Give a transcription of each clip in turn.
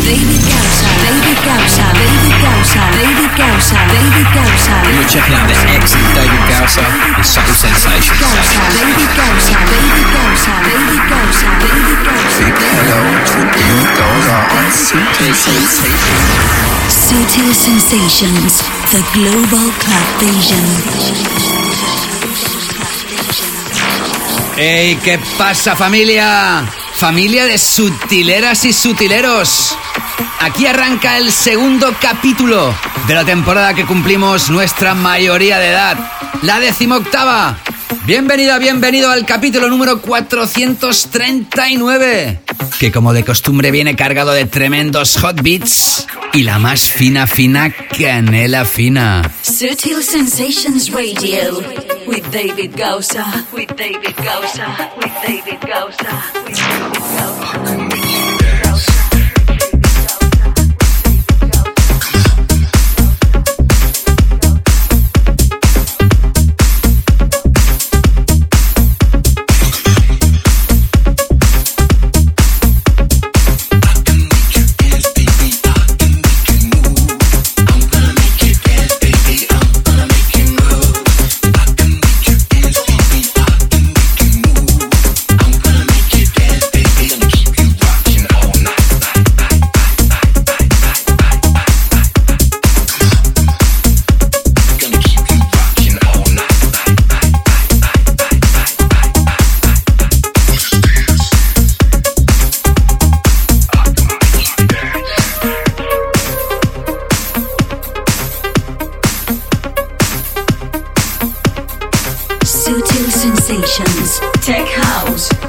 David David David David David. You're checking out the David Subtle Sensations. David David David David hello on Sensations. Subtle Sensations, the global club vision. ¡Ey! ¿Qué pasa, familia? Familia de sutileras y sutileros. Aquí arranca el segundo capítulo de la temporada que cumplimos nuestra mayoría de edad, la decimoctava. Bienvenida, bienvenido al capítulo número 439, que como de costumbre viene cargado de tremendos hot beats y la más fina, fina canela fina. Subtle Sensations Radio with David Gausa, with David Gausa, with David Gausa, with David Gausa.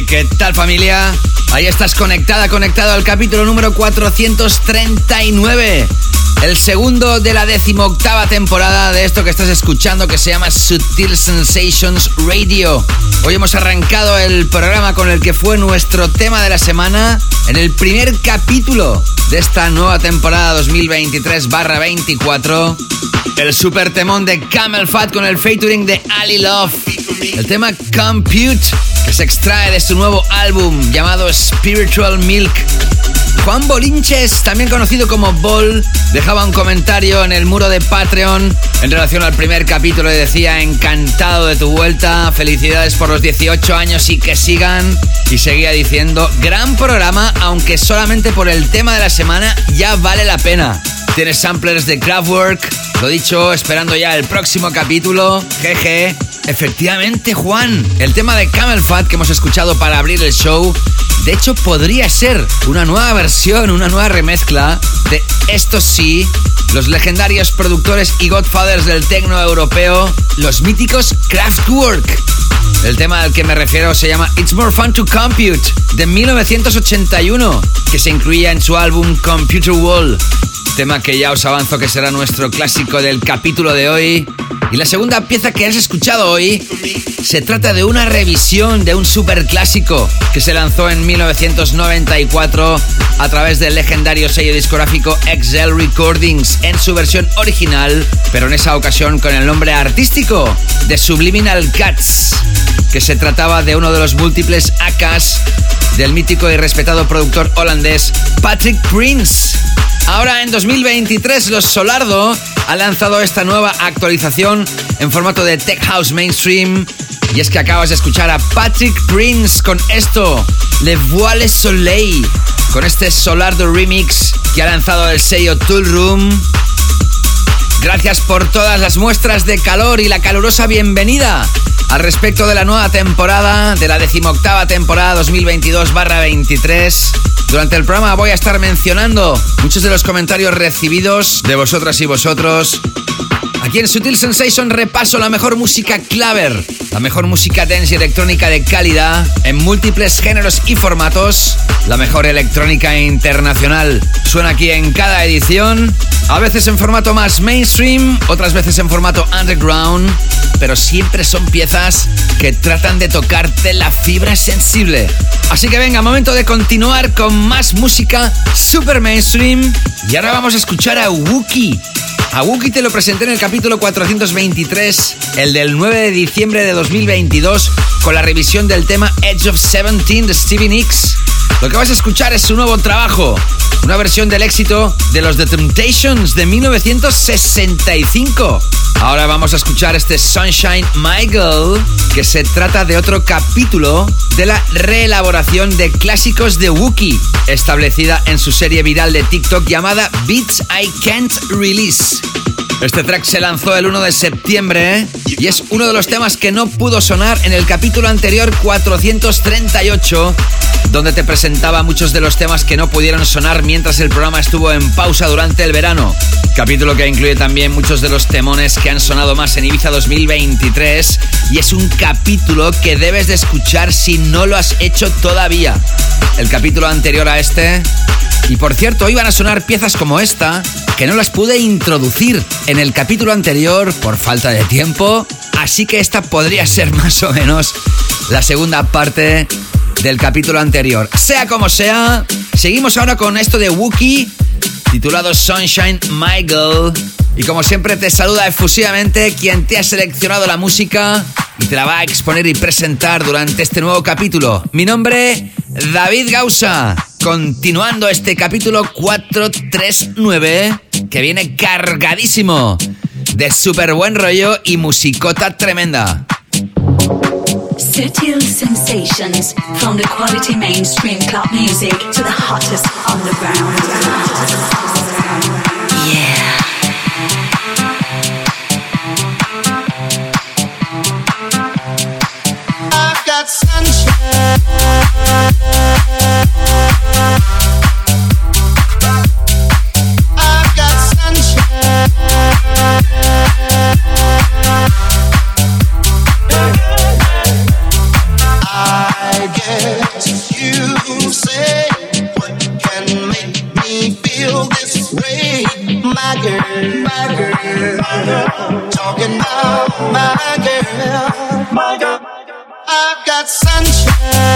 ¿Qué tal familia? Ahí estás conectada, conectado al capítulo número 439. El segundo de la decimoctava temporada de esto que estás escuchando que se llama Sutil Sensations Radio. Hoy hemos arrancado el programa con el que fue nuestro tema de la semana en el primer capítulo de esta nueva temporada 2023-24. El super temón de Camel Fat con el featuring de Ali Love. El tema Compute que se extrae de su nuevo álbum llamado Spiritual Milk. Juan Bolinches, también conocido como Bol, dejaba un comentario en el muro de Patreon en relación al primer capítulo y decía, encantado de tu vuelta, felicidades por los 18 años y que sigan. Y seguía diciendo, gran programa, aunque solamente por el tema de la semana ya vale la pena. Tienes samplers de Kraftwerk, lo dicho, esperando ya el próximo capítulo. Jeje. Efectivamente, Juan, el tema de Camel Fat que hemos escuchado para abrir el show, de hecho podría ser una nueva versión, una nueva remezcla de Esto sí, los legendarios productores y godfathers del tecno europeo, los míticos Kraftwerk. El tema al que me refiero se llama It's More Fun to Compute de 1981, que se incluía en su álbum Computer Wall. Tema que ya os avanzo que será nuestro clásico del capítulo de hoy. Y la segunda pieza que has escuchado hoy se trata de una revisión de un super clásico que se lanzó en 1994 a través del legendario sello discográfico Excel Recordings en su versión original, pero en esa ocasión con el nombre artístico de Subliminal Cats, que se trataba de uno de los múltiples AKs del mítico y respetado productor holandés Patrick Prince. Ahora en 2023 los Solardo ha lanzado esta nueva actualización en formato de Tech House Mainstream. Y es que acabas de escuchar a Patrick Prince con esto, Le Voile Soleil, con este Solardo remix que ha lanzado el sello Tool Room. Gracias por todas las muestras de calor y la calurosa bienvenida al respecto de la nueva temporada, de la decimoctava temporada 2022-23. Durante el programa voy a estar mencionando muchos de los comentarios recibidos de vosotras y vosotros. Aquí en Sutil Sensation repaso la mejor música claver, la mejor música dance y electrónica de calidad en múltiples géneros y formatos, la mejor electrónica internacional. Suena aquí en cada edición, a veces en formato más mainstream, otras veces en formato underground, pero siempre son piezas que tratan de tocarte la fibra sensible. Así que venga, momento de continuar con más música super mainstream. Y ahora vamos a escuchar a Wookie. A Wookie te lo presenté en el capítulo 423, el del 9 de diciembre de 2022, con la revisión del tema Edge of 17 de Stevie Nicks. Lo que vas a escuchar es su nuevo trabajo, una versión del éxito de los The Temptations de 1965. Ahora vamos a escuchar este Sunshine Girl, que se trata de otro capítulo de la reelaboración de clásicos de Wookiee, establecida en su serie viral de TikTok llamada Beats I Can't Release. Este track se lanzó el 1 de septiembre y es uno de los temas que no pudo sonar en el capítulo anterior 438, donde te presentaba muchos de los temas que no pudieron sonar mientras el programa estuvo en pausa durante el verano. Capítulo que incluye también muchos de los temones que han sonado más en Ibiza 2023 y es un capítulo que debes de escuchar si no lo has hecho todavía. El capítulo anterior a este y por cierto, iban a sonar piezas como esta, que no las pude introducir en el capítulo anterior por falta de tiempo. Así que esta podría ser más o menos la segunda parte del capítulo anterior. Sea como sea, seguimos ahora con esto de Wookie, titulado Sunshine Girl. Y como siempre te saluda efusivamente quien te ha seleccionado la música y te la va a exponer y presentar durante este nuevo capítulo. Mi nombre, David Gausa. Continuando este capítulo 439 que viene cargadísimo de súper buen rollo y musicota tremenda. I've got sunshine.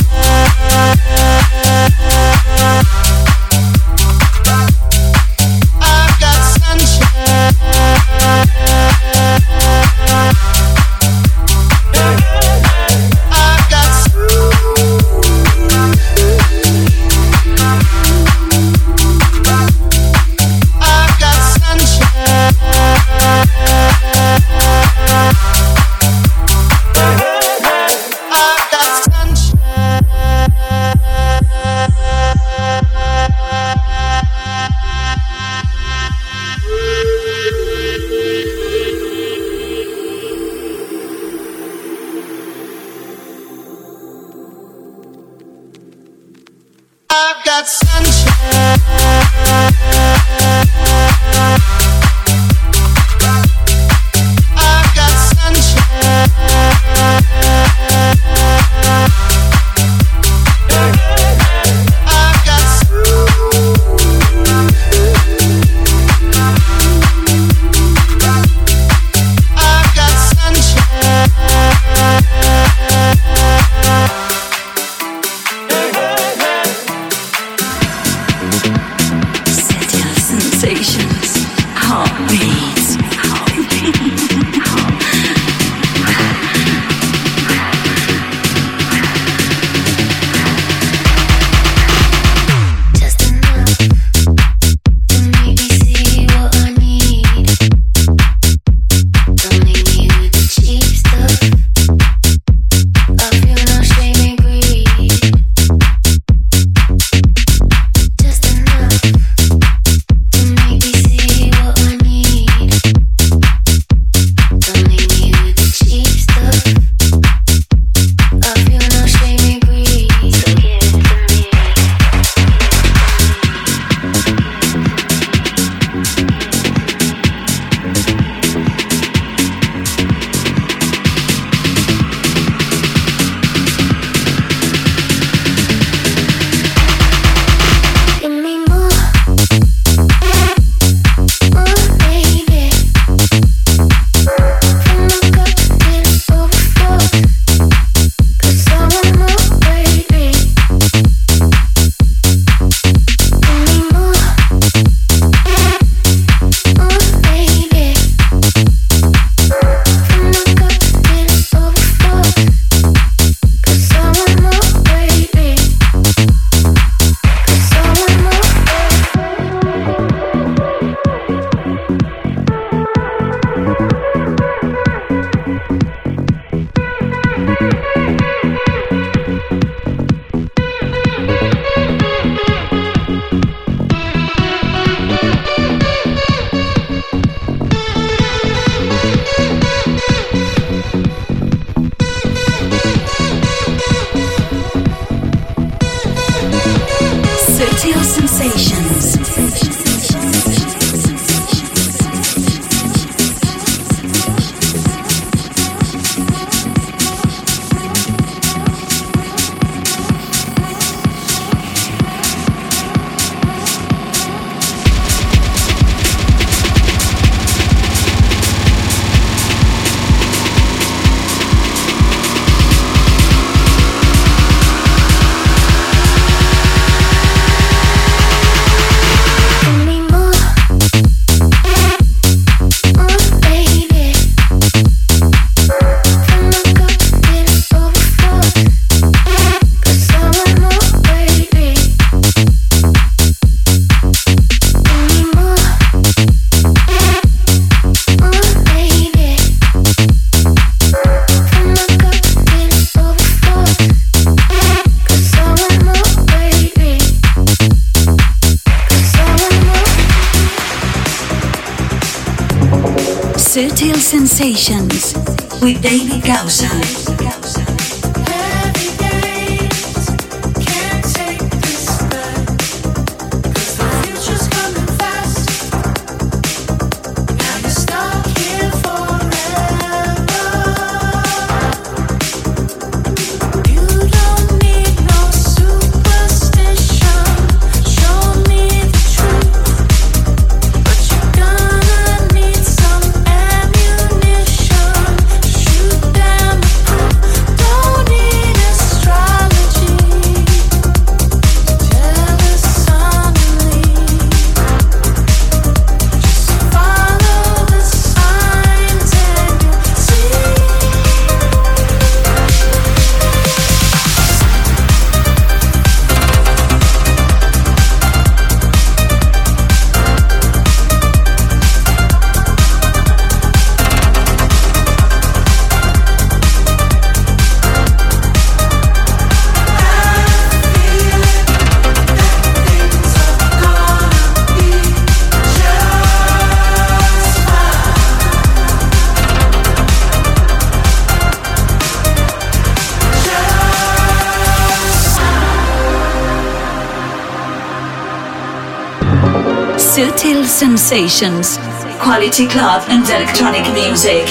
Sensations. Quality club and electronic music.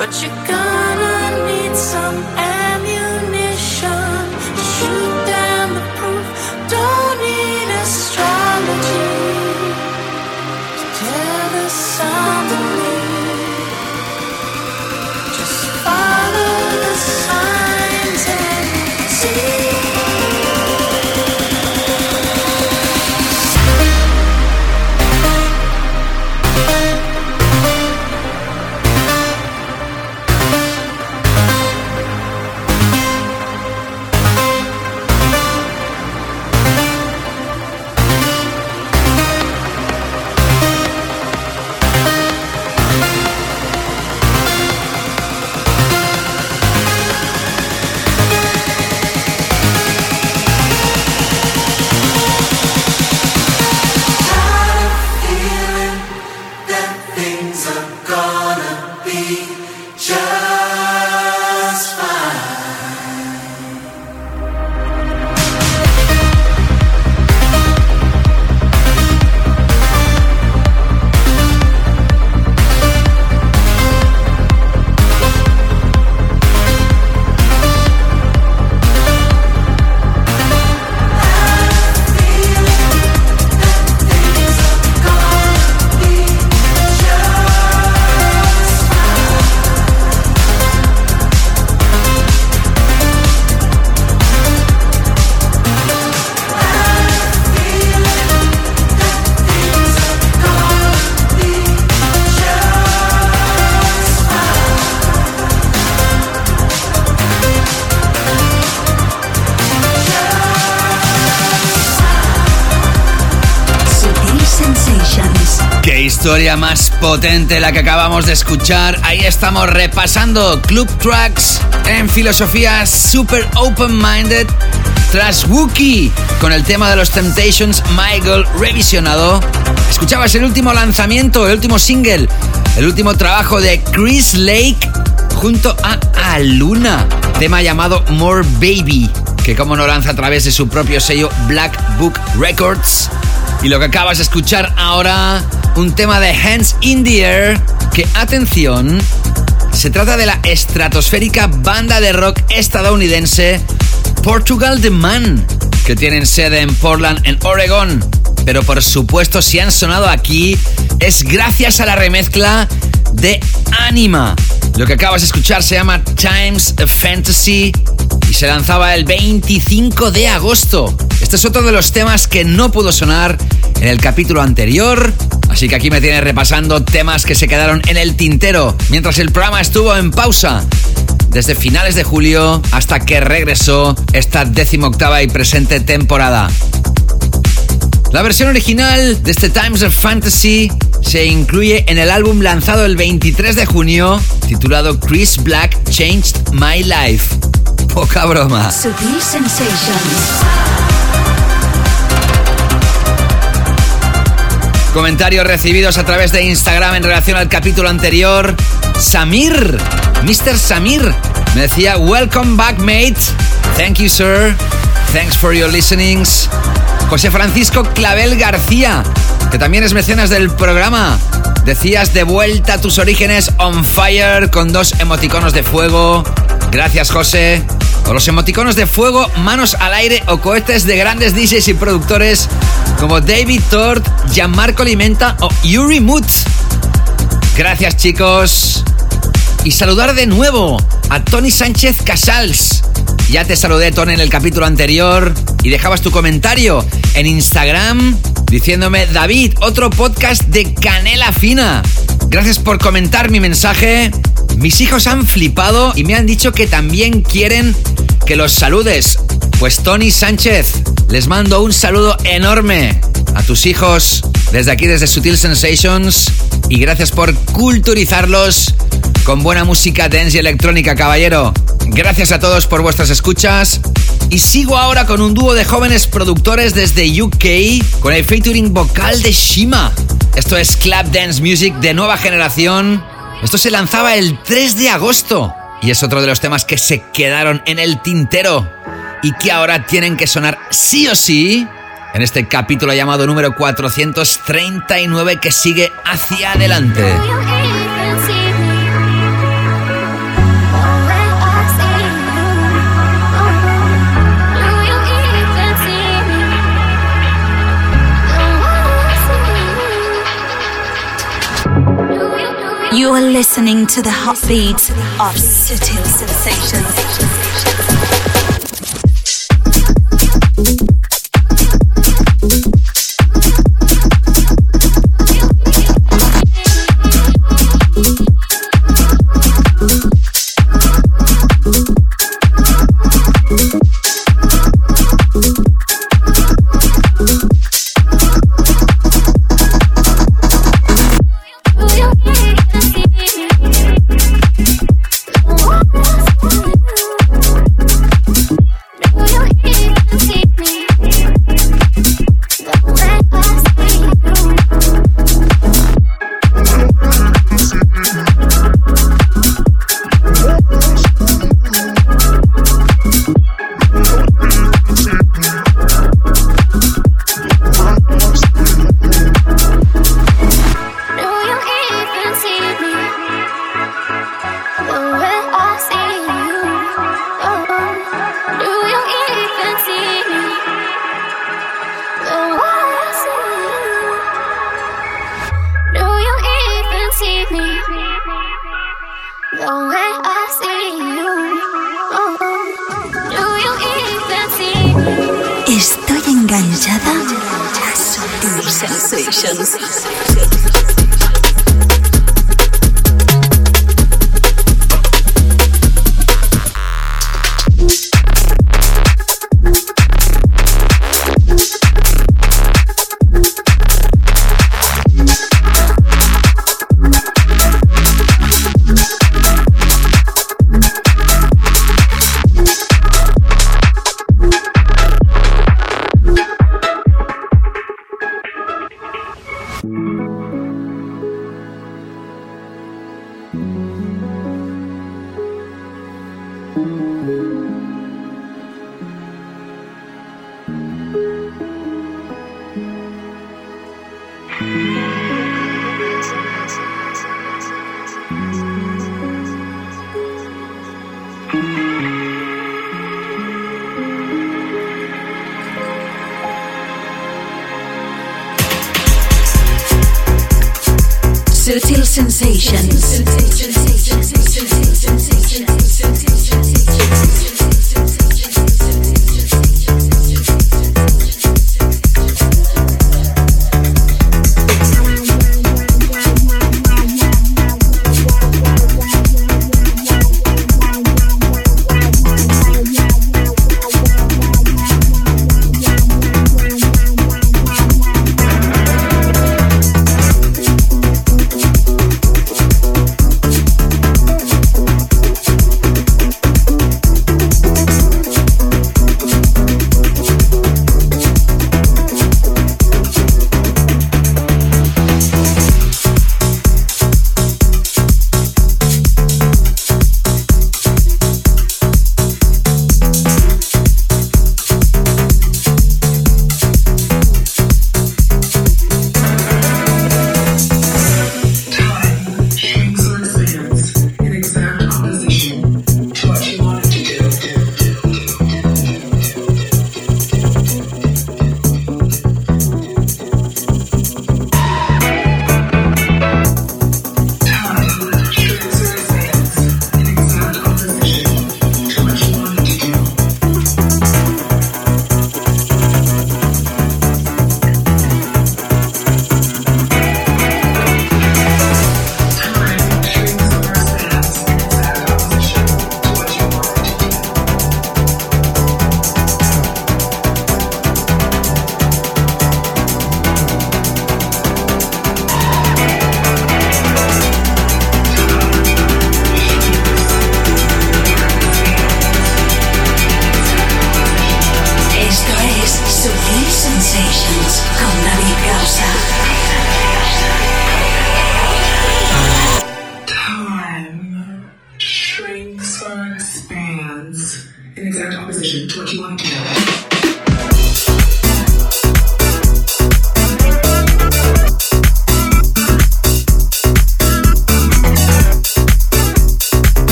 historia más potente la que acabamos de escuchar. Ahí estamos repasando Club Tracks en filosofía super open-minded. Tras Wookie, con el tema de los Temptations, Michael revisionado. Escuchabas el último lanzamiento, el último single, el último trabajo de Chris Lake junto a Aluna, tema llamado More Baby, que como no lanza a través de su propio sello Black Book Records. Y lo que acabas de escuchar ahora un tema de Hands in the Air que, atención, se trata de la estratosférica banda de rock estadounidense Portugal The Man, que tienen sede en Portland, en Oregon. Pero por supuesto, si han sonado aquí, es gracias a la remezcla de Anima. Lo que acabas de escuchar se llama Times of Fantasy y se lanzaba el 25 de agosto. Este es otro de los temas que no pudo sonar en el capítulo anterior Así que aquí me tienes repasando temas que se quedaron en el tintero mientras el programa estuvo en pausa. Desde finales de julio hasta que regresó esta decimoctava y presente temporada. La versión original de este Times of Fantasy se incluye en el álbum lanzado el 23 de junio, titulado Chris Black Changed My Life. Poca broma. Comentarios recibidos a través de Instagram en relación al capítulo anterior. Samir, Mr. Samir, me decía, Welcome back, mate. Thank you, sir. Thanks for your listenings. José Francisco Clavel García, que también es mecenas del programa. Decías de vuelta a tus orígenes on fire con dos emoticonos de fuego. Gracias, José. O los emoticonos de fuego, manos al aire o cohetes de grandes DJs y productores como David Tort, Gianmarco Limenta o Yuri Mutz. Gracias, chicos. Y saludar de nuevo a Tony Sánchez Casals. Ya te saludé, Tony, en el capítulo anterior y dejabas tu comentario en Instagram diciéndome, David, otro podcast de Canela Fina. Gracias por comentar mi mensaje. Mis hijos han flipado y me han dicho que también quieren que los saludes. Pues Tony Sánchez, les mando un saludo enorme a tus hijos desde aquí, desde Sutil Sensations. Y gracias por culturizarlos con buena música dance y electrónica, caballero. Gracias a todos por vuestras escuchas. Y sigo ahora con un dúo de jóvenes productores desde UK con el featuring vocal de Shima. Esto es Club Dance Music de nueva generación. Esto se lanzaba el 3 de agosto y es otro de los temas que se quedaron en el tintero y que ahora tienen que sonar sí o sí en este capítulo llamado número 439 que sigue hacia adelante. You are listening to the heartbeat of Sutil Sensations.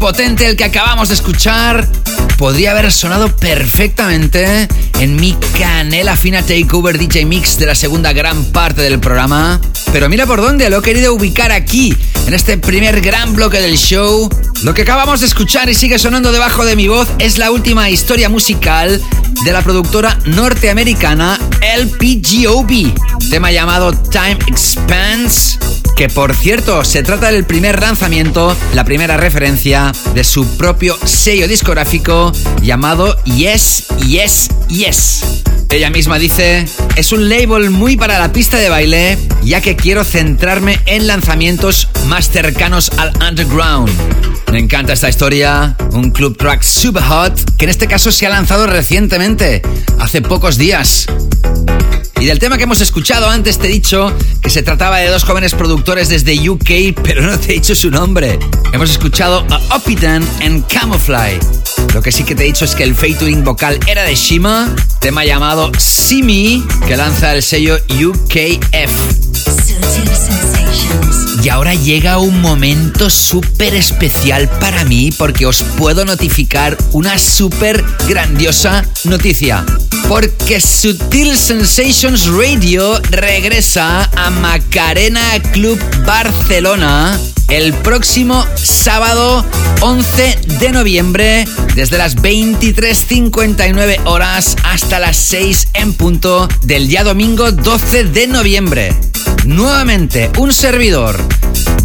Potente el que acabamos de escuchar. Podría haber sonado perfectamente en mi canela fina takeover DJ Mix de la segunda gran parte del programa. Pero mira por dónde lo he querido ubicar aquí, en este primer gran bloque del show. Lo que acabamos de escuchar y sigue sonando debajo de mi voz es la última historia musical de la productora norteamericana LPGOB, tema llamado Time Expanse que por cierto se trata del primer lanzamiento, la primera referencia de su propio sello discográfico llamado Yes, Yes, Yes. Ella misma dice, es un label muy para la pista de baile, ya que quiero centrarme en lanzamientos más cercanos al underground. Me encanta esta historia, un club track super hot, que en este caso se ha lanzado recientemente, hace pocos días. Y del tema que hemos escuchado antes te he dicho que se trataba de dos jóvenes productores desde UK, pero no te he dicho su nombre. Hemos escuchado a Opitan en Camouflage. Lo que sí que te he dicho es que el featuring vocal era de Shima, tema llamado Simi, que lanza el sello UKF. Y ahora llega un momento súper especial para mí porque os puedo notificar una súper grandiosa noticia. Porque Sutil Sensations Radio regresa a Macarena Club Barcelona el próximo sábado 11 de noviembre desde las 23.59 horas hasta las 6 en punto del día domingo 12 de noviembre. Nuevamente, un servidor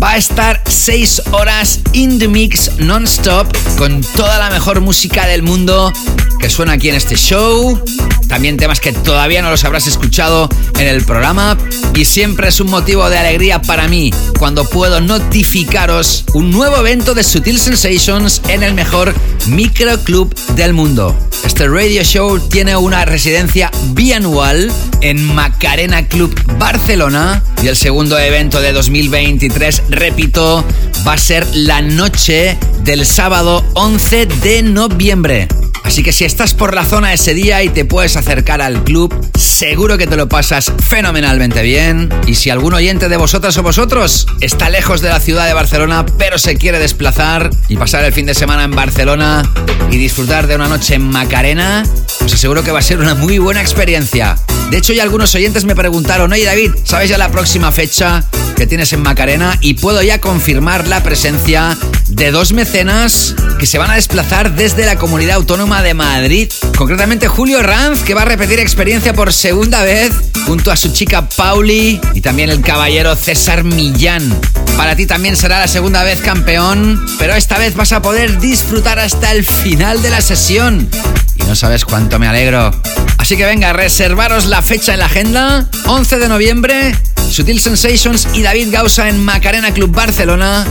va a estar 6 horas in the mix non-stop con toda la mejor música del mundo que suena aquí en este show. También temas que todavía no los habrás escuchado en el programa. Y siempre es un motivo de alegría para mí cuando puedo notificaros un nuevo evento de Sutil Sensations en el mejor microclub del mundo. Este radio show tiene una residencia bianual en Macarena Club Barcelona y el segundo evento de 2023, repito, va a ser la noche del sábado 11 de noviembre. Así que si estás por la zona ese día y te puedes acercar al club, seguro que te lo pasas fenomenalmente bien. Y si algún oyente de vosotras o vosotros está lejos de la ciudad de Barcelona, pero se quiere desplazar y pasar el fin de semana en Barcelona y disfrutar de una noche en Macarena, os aseguro que va a ser una muy buena experiencia. De hecho, ya algunos oyentes me preguntaron, oye David, ¿sabes ya la próxima fecha que tienes en Macarena? Y puedo ya confirmar la presencia de dos mecenas que se van a desplazar desde la comunidad autónoma de Madrid. Concretamente Julio Ranz, que va a repetir experiencia por segunda vez junto a su chica Pauli y también el caballero César Millán. Para ti también será la segunda vez campeón, pero esta vez vas a poder disfrutar hasta el final de la sesión. Y no sabes cuánto me alegro. Así que venga, reservaros la fecha en la agenda. 11 de noviembre, Sutil Sensations y David Gausa en Macarena Club Barcelona.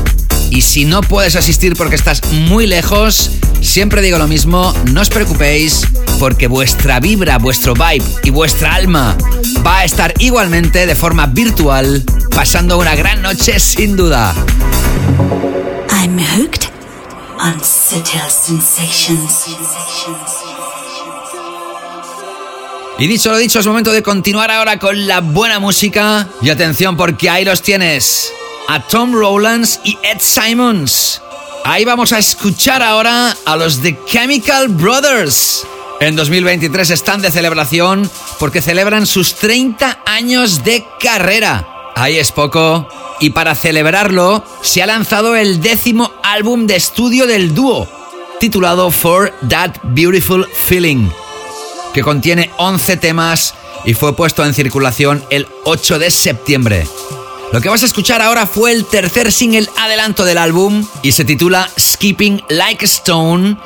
Y si no puedes asistir porque estás muy lejos, siempre digo lo mismo, no os preocupéis porque vuestra vibra, vuestro vibe y vuestra alma va a estar igualmente de forma virtual, pasando una gran noche sin duda. I'm hooked on sensations. Y dicho lo dicho, es momento de continuar ahora con la buena música. Y atención porque ahí los tienes a Tom Rowlands y Ed Simons. Ahí vamos a escuchar ahora a los The Chemical Brothers. En 2023 están de celebración porque celebran sus 30 años de carrera. Ahí es poco. Y para celebrarlo, se ha lanzado el décimo álbum de estudio del dúo, titulado For That Beautiful Feeling, que contiene 11 temas y fue puesto en circulación el 8 de septiembre. Lo que vas a escuchar ahora fue el tercer single adelanto del álbum y se titula Skipping Like Stone.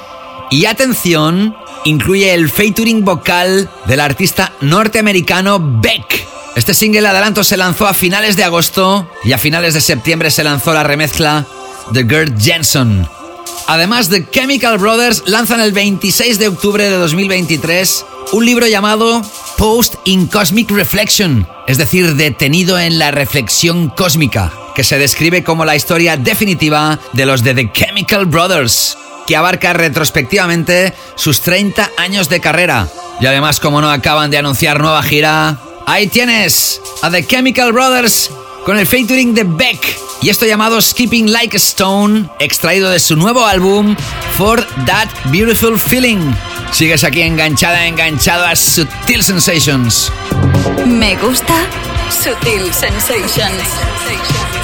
Y atención, incluye el featuring vocal del artista norteamericano Beck. Este single adelanto se lanzó a finales de agosto y a finales de septiembre se lanzó la remezcla de Gert Jensen. Además, The Chemical Brothers lanzan el 26 de octubre de 2023 un libro llamado Post in Cosmic Reflection, es decir, detenido en la reflexión cósmica, que se describe como la historia definitiva de los de The Chemical Brothers, que abarca retrospectivamente sus 30 años de carrera. Y además, como no acaban de anunciar nueva gira, ahí tienes a The Chemical Brothers con el featuring de Beck y esto llamado Skipping Like a Stone, extraído de su nuevo álbum For That Beautiful Feeling. Sigues aquí enganchada, enganchado a Sutil Sensations. Me gusta Sutil Sensations.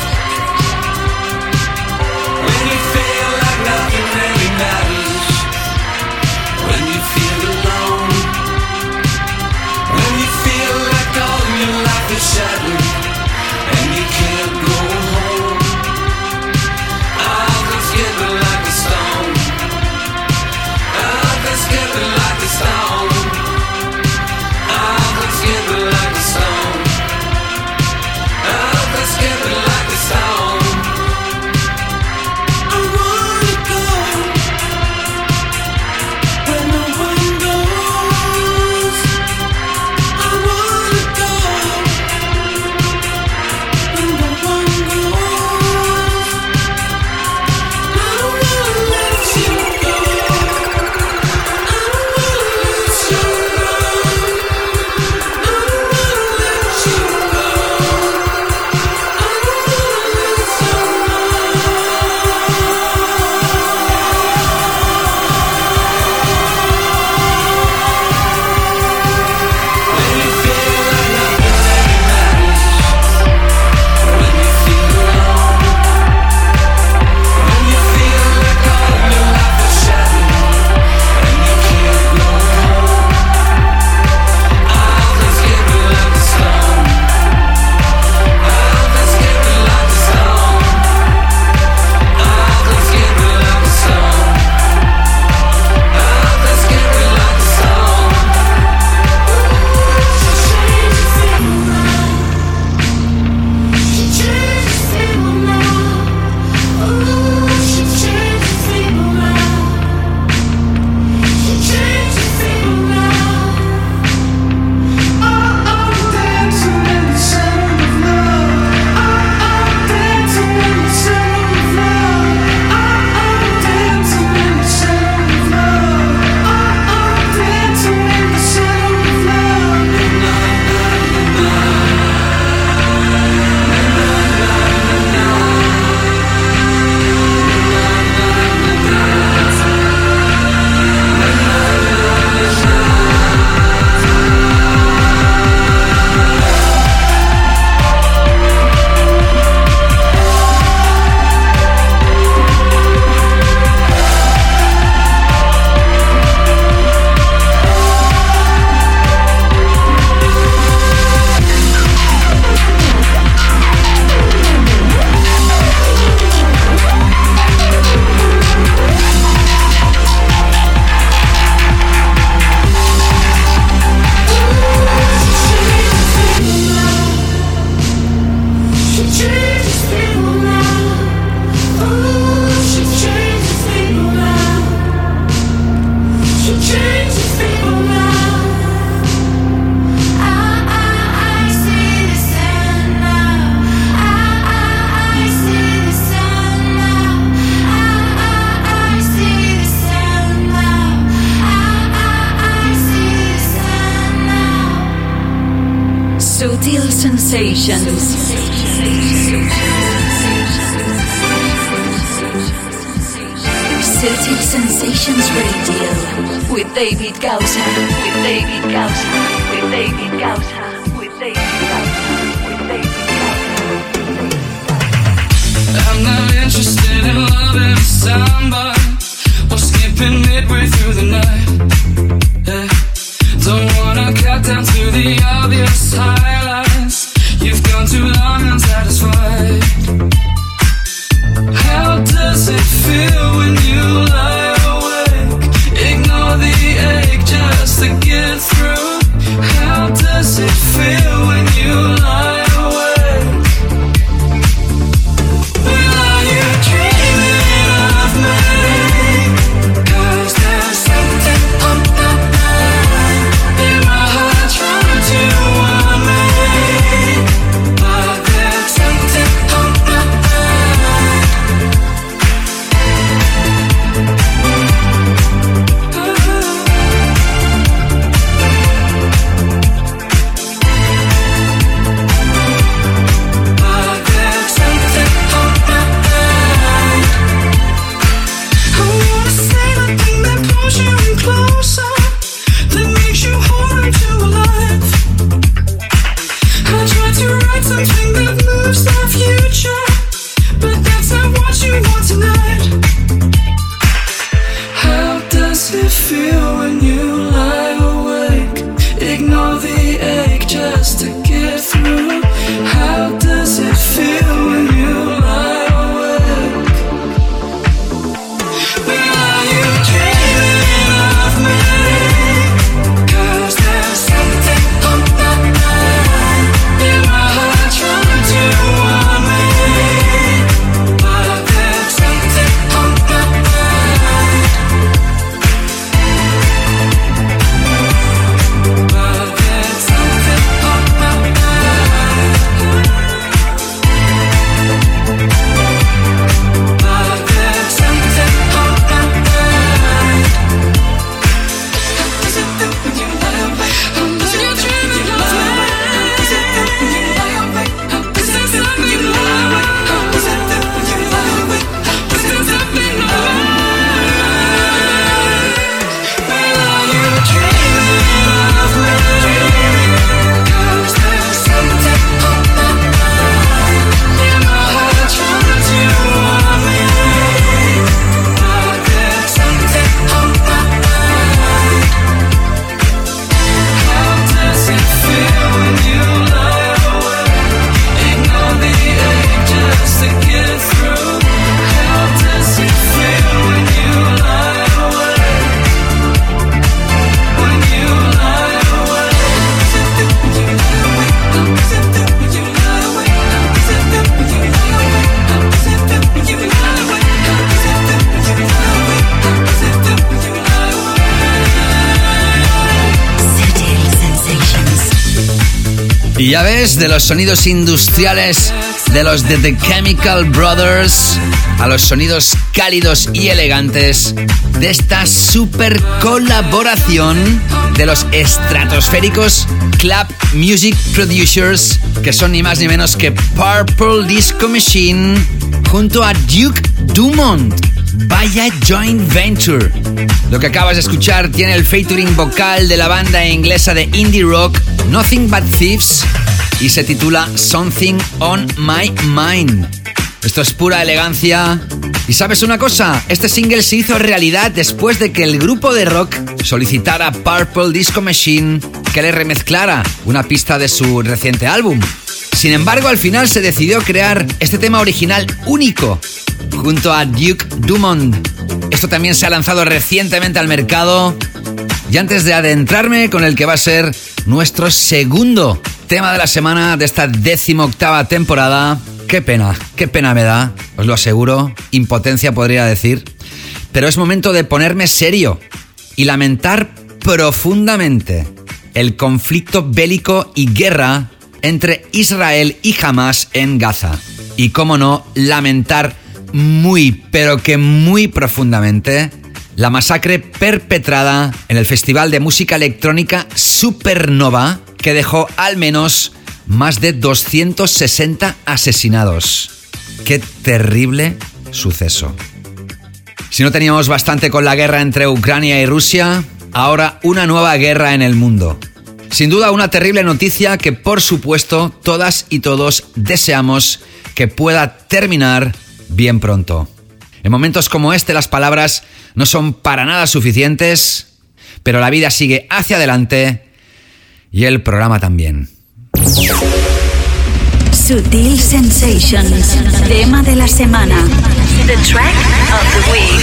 Sonidos industriales de los de The Chemical Brothers a los sonidos cálidos y elegantes de esta super colaboración de los estratosféricos Club Music Producers, que son ni más ni menos que Purple Disco Machine, junto a Duke Dumont. Vaya joint venture. Lo que acabas de escuchar tiene el featuring vocal de la banda inglesa de indie rock Nothing But Thieves y se titula Something on My Mind. Esto es pura elegancia. Y sabes una cosa, este single se hizo realidad después de que el grupo de rock solicitara a Purple Disco Machine que le remezclara una pista de su reciente álbum. Sin embargo, al final se decidió crear este tema original único junto a Duke Dumont. Esto también se ha lanzado recientemente al mercado. Y antes de adentrarme con el que va a ser nuestro segundo tema de la semana de esta décimo octava temporada, qué pena, qué pena me da, os lo aseguro, impotencia podría decir, pero es momento de ponerme serio y lamentar profundamente el conflicto bélico y guerra entre Israel y Hamas en Gaza. Y cómo no, lamentar muy, pero que muy profundamente la masacre perpetrada en el Festival de Música Electrónica Supernova, que dejó al menos más de 260 asesinados. Qué terrible suceso. Si no teníamos bastante con la guerra entre Ucrania y Rusia, ahora una nueva guerra en el mundo. Sin duda una terrible noticia que por supuesto todas y todos deseamos que pueda terminar bien pronto. En momentos como este las palabras no son para nada suficientes, pero la vida sigue hacia adelante y el programa también. Sutil Sensations, tema de la semana. The track of the week.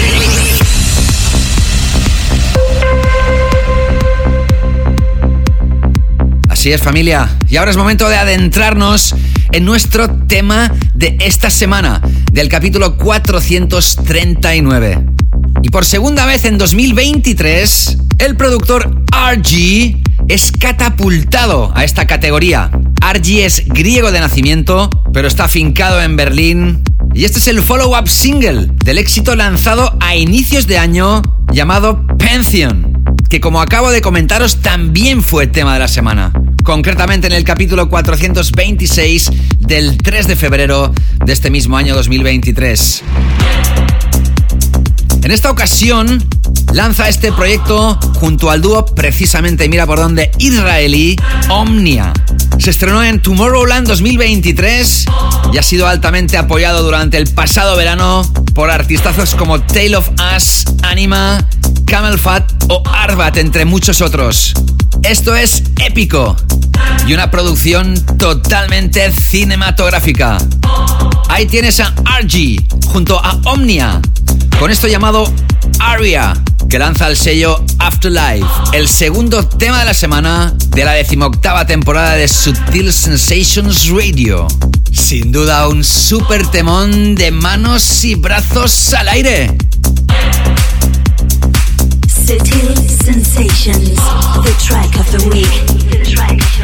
Así es familia, y ahora es momento de adentrarnos en nuestro tema de esta semana, del capítulo 439. Y por segunda vez en 2023, el productor RG es catapultado a esta categoría. RG es griego de nacimiento, pero está afincado en Berlín. Y este es el follow-up single del éxito lanzado a inicios de año llamado Pension, que como acabo de comentaros también fue tema de la semana concretamente en el capítulo 426 del 3 de febrero de este mismo año 2023. En esta ocasión lanza este proyecto junto al dúo precisamente, mira por dónde, israelí Omnia. Se estrenó en Tomorrowland 2023 y ha sido altamente apoyado durante el pasado verano por artistazos como Tale of Us, Anima, Camel Fat o Arbat, entre muchos otros. Esto es épico y una producción totalmente cinematográfica. Ahí tienes a Argy junto a Omnia con esto llamado Aria que lanza el sello Afterlife, el segundo tema de la semana de la decimoctava temporada de Subtil Sensations Radio. Sin duda un super temón de manos y brazos al aire. Sensations, the track of the week.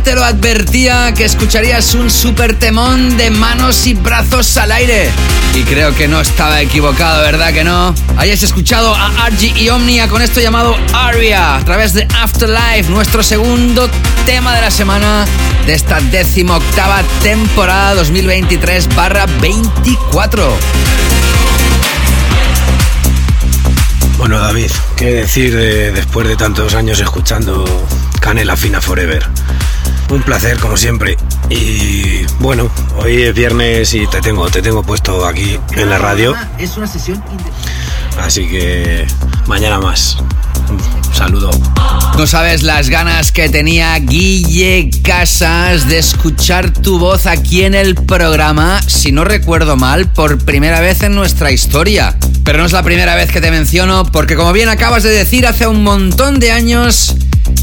Te lo advertía que escucharías un super temón de manos y brazos al aire. Y creo que no estaba equivocado, ¿verdad que no? Hayas escuchado a Argy y Omnia con esto llamado Aria a través de Afterlife, nuestro segundo tema de la semana de esta octava temporada 2023 24. Bueno, David, ¿qué decir después de tantos años escuchando Canela Fina Forever? Un placer, como siempre. Y bueno, hoy es viernes y te tengo, te tengo puesto aquí en la radio. Es una sesión Así que mañana más. Un saludo. No sabes las ganas que tenía Guille Casas de escuchar tu voz aquí en el programa, si no recuerdo mal, por primera vez en nuestra historia. Pero no es la primera vez que te menciono, porque como bien acabas de decir, hace un montón de años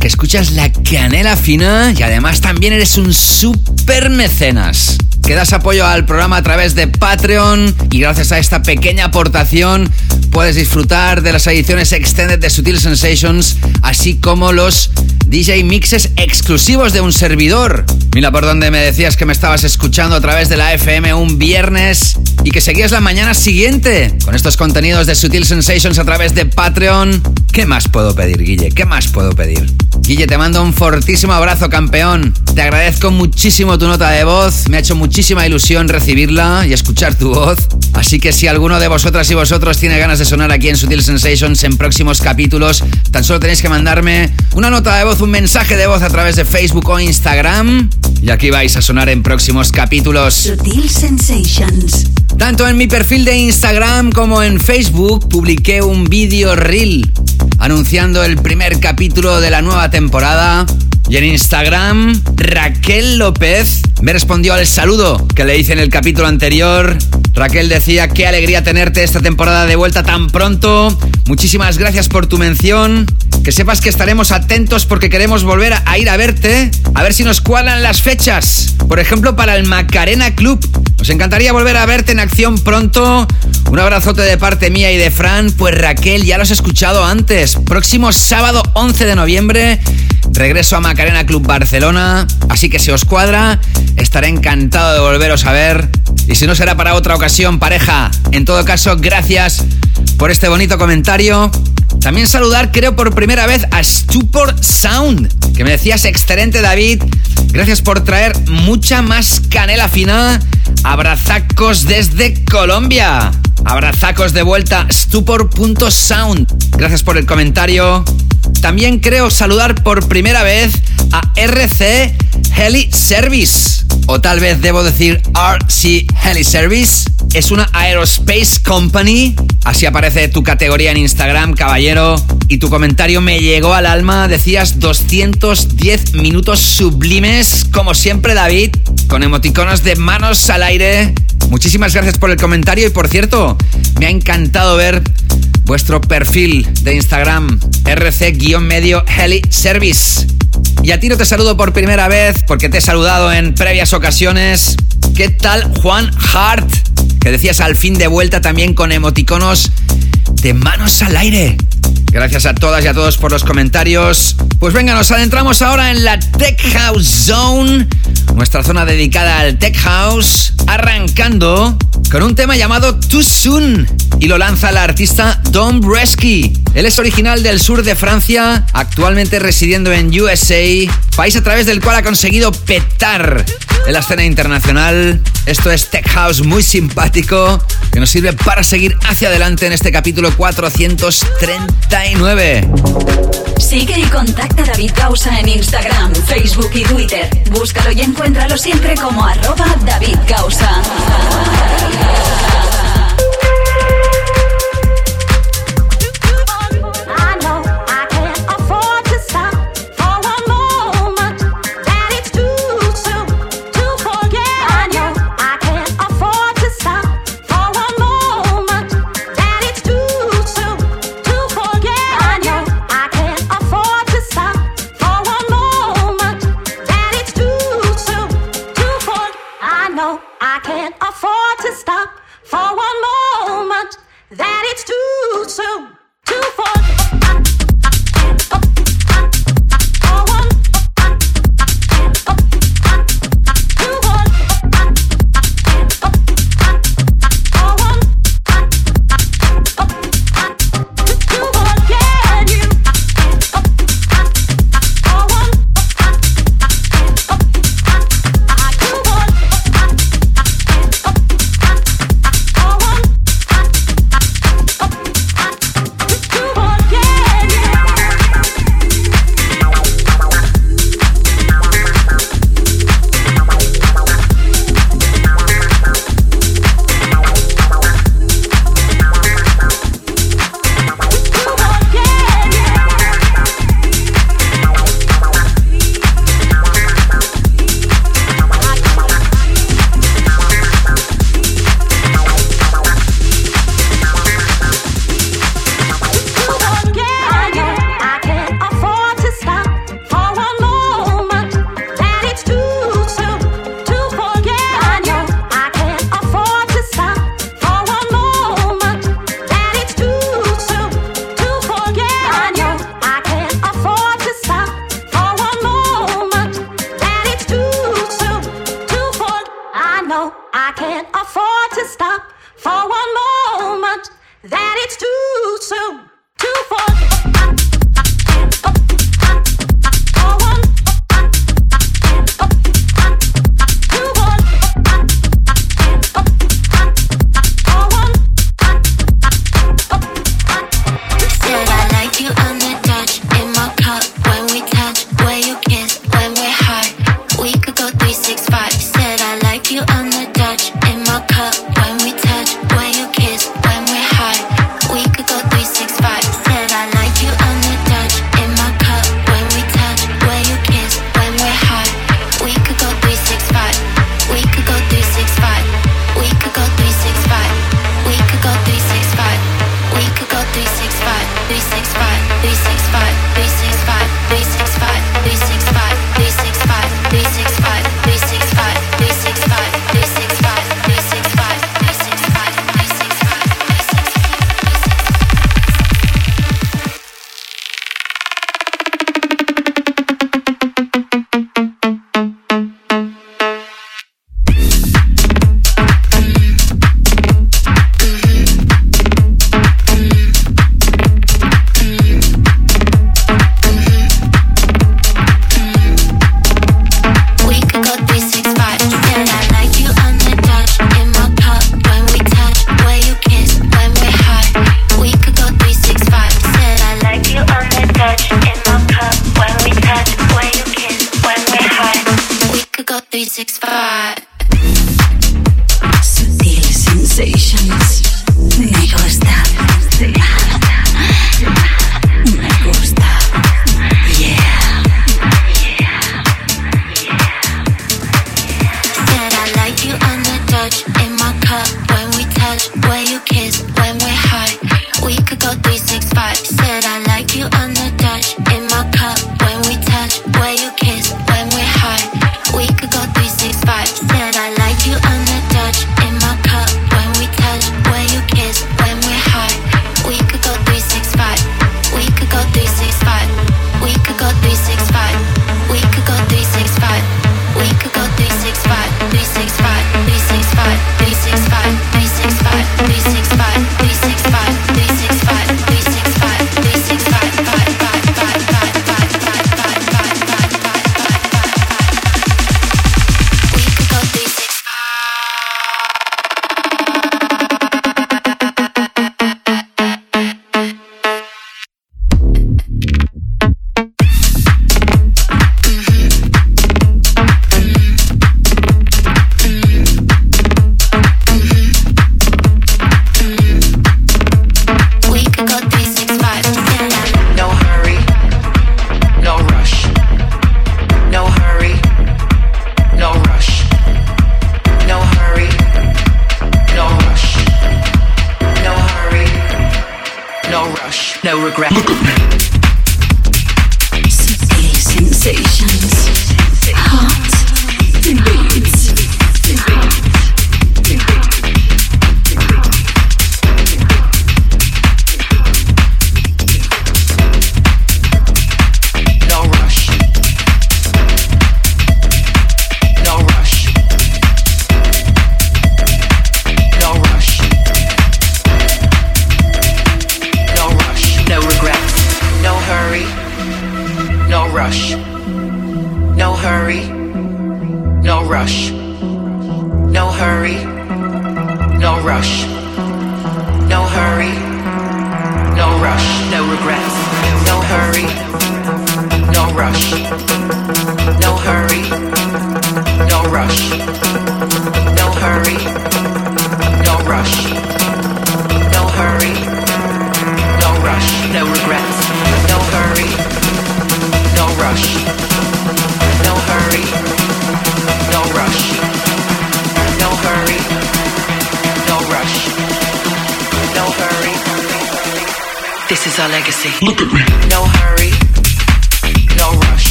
que escuchas la canela fina y además también eres un super mecenas. Que das apoyo al programa a través de Patreon y gracias a esta pequeña aportación puedes disfrutar de las ediciones extended de Sutil Sensations, así como los DJ mixes exclusivos de un servidor. Mira por donde me decías que me estabas escuchando a través de la FM un viernes y que seguías la mañana siguiente con estos contenidos de Sutil Sensations a través de Patreon. ¿Qué más puedo pedir, Guille? ¿Qué más puedo pedir? Guille, te mando un fortísimo abrazo, campeón. Te agradezco muchísimo tu nota de voz. Me ha hecho muchísima ilusión recibirla y escuchar tu voz. Así que si alguno de vosotras y vosotros tiene ganas de sonar aquí en Sutil Sensations en próximos capítulos, tan solo tenéis que mandarme una nota de voz, un mensaje de voz a través de Facebook o Instagram. Y aquí vais a sonar en próximos capítulos. Sutil Sensations. Tanto en mi perfil de Instagram como en Facebook publiqué un vídeo reel anunciando el primer capítulo de la nueva temporada. Y en Instagram, Raquel López me respondió al saludo que le hice en el capítulo anterior. Raquel decía, qué alegría tenerte esta temporada de vuelta tan pronto. Muchísimas gracias por tu mención. Que sepas que estaremos atentos porque queremos volver a ir a verte, a ver si nos cuadran las fechas. Por ejemplo, para el Macarena Club. Nos encantaría volver a verte en acción pronto. Un abrazote de parte mía y de Fran. Pues Raquel, ya lo has escuchado antes. Próximo sábado 11 de noviembre regreso a Macarena Club Barcelona, así que si os cuadra, estaré encantado de volveros a ver. Y si no será para otra ocasión, pareja. En todo caso, gracias por este bonito comentario. También saludar, creo, por primera vez a Stupor Sound, que me decías excelente, David. Gracias por traer mucha más canela fina. Abrazacos desde Colombia. Abrazacos de vuelta, stupor.sound. Gracias por el comentario. También creo saludar por primera vez a RC Heli Service. O tal vez debo decir RC Heli Service. Es una aerospace company. Así aparece tu categoría en Instagram, caballero. Y tu comentario me llegó al alma. Decías 210 minutos sublimes. Como siempre, David. Con emoticonos de manos al aire. Muchísimas gracias por el comentario. Y por cierto, me ha encantado ver vuestro perfil de Instagram, rc-medio heli service. Y a ti no te saludo por primera vez porque te he saludado en previas ocasiones. ¿Qué tal Juan Hart? Que decías al fin de vuelta también con emoticonos de manos al aire. Gracias a todas y a todos por los comentarios. Pues venga, nos adentramos ahora en la Tech House Zone, nuestra zona dedicada al Tech House, arrancando con un tema llamado Too Soon y lo lanza la artista Don Bresky. Él es original del sur de Francia, actualmente residiendo en USA, país a través del cual ha conseguido petar en la escena internacional. Esto es Tech House muy simpático que nos sirve para seguir hacia adelante en este capítulo 439. Sigue y contacta a David Causa en Instagram, Facebook y Twitter. Búscalo y encuéntralo siempre como arroba David Causa.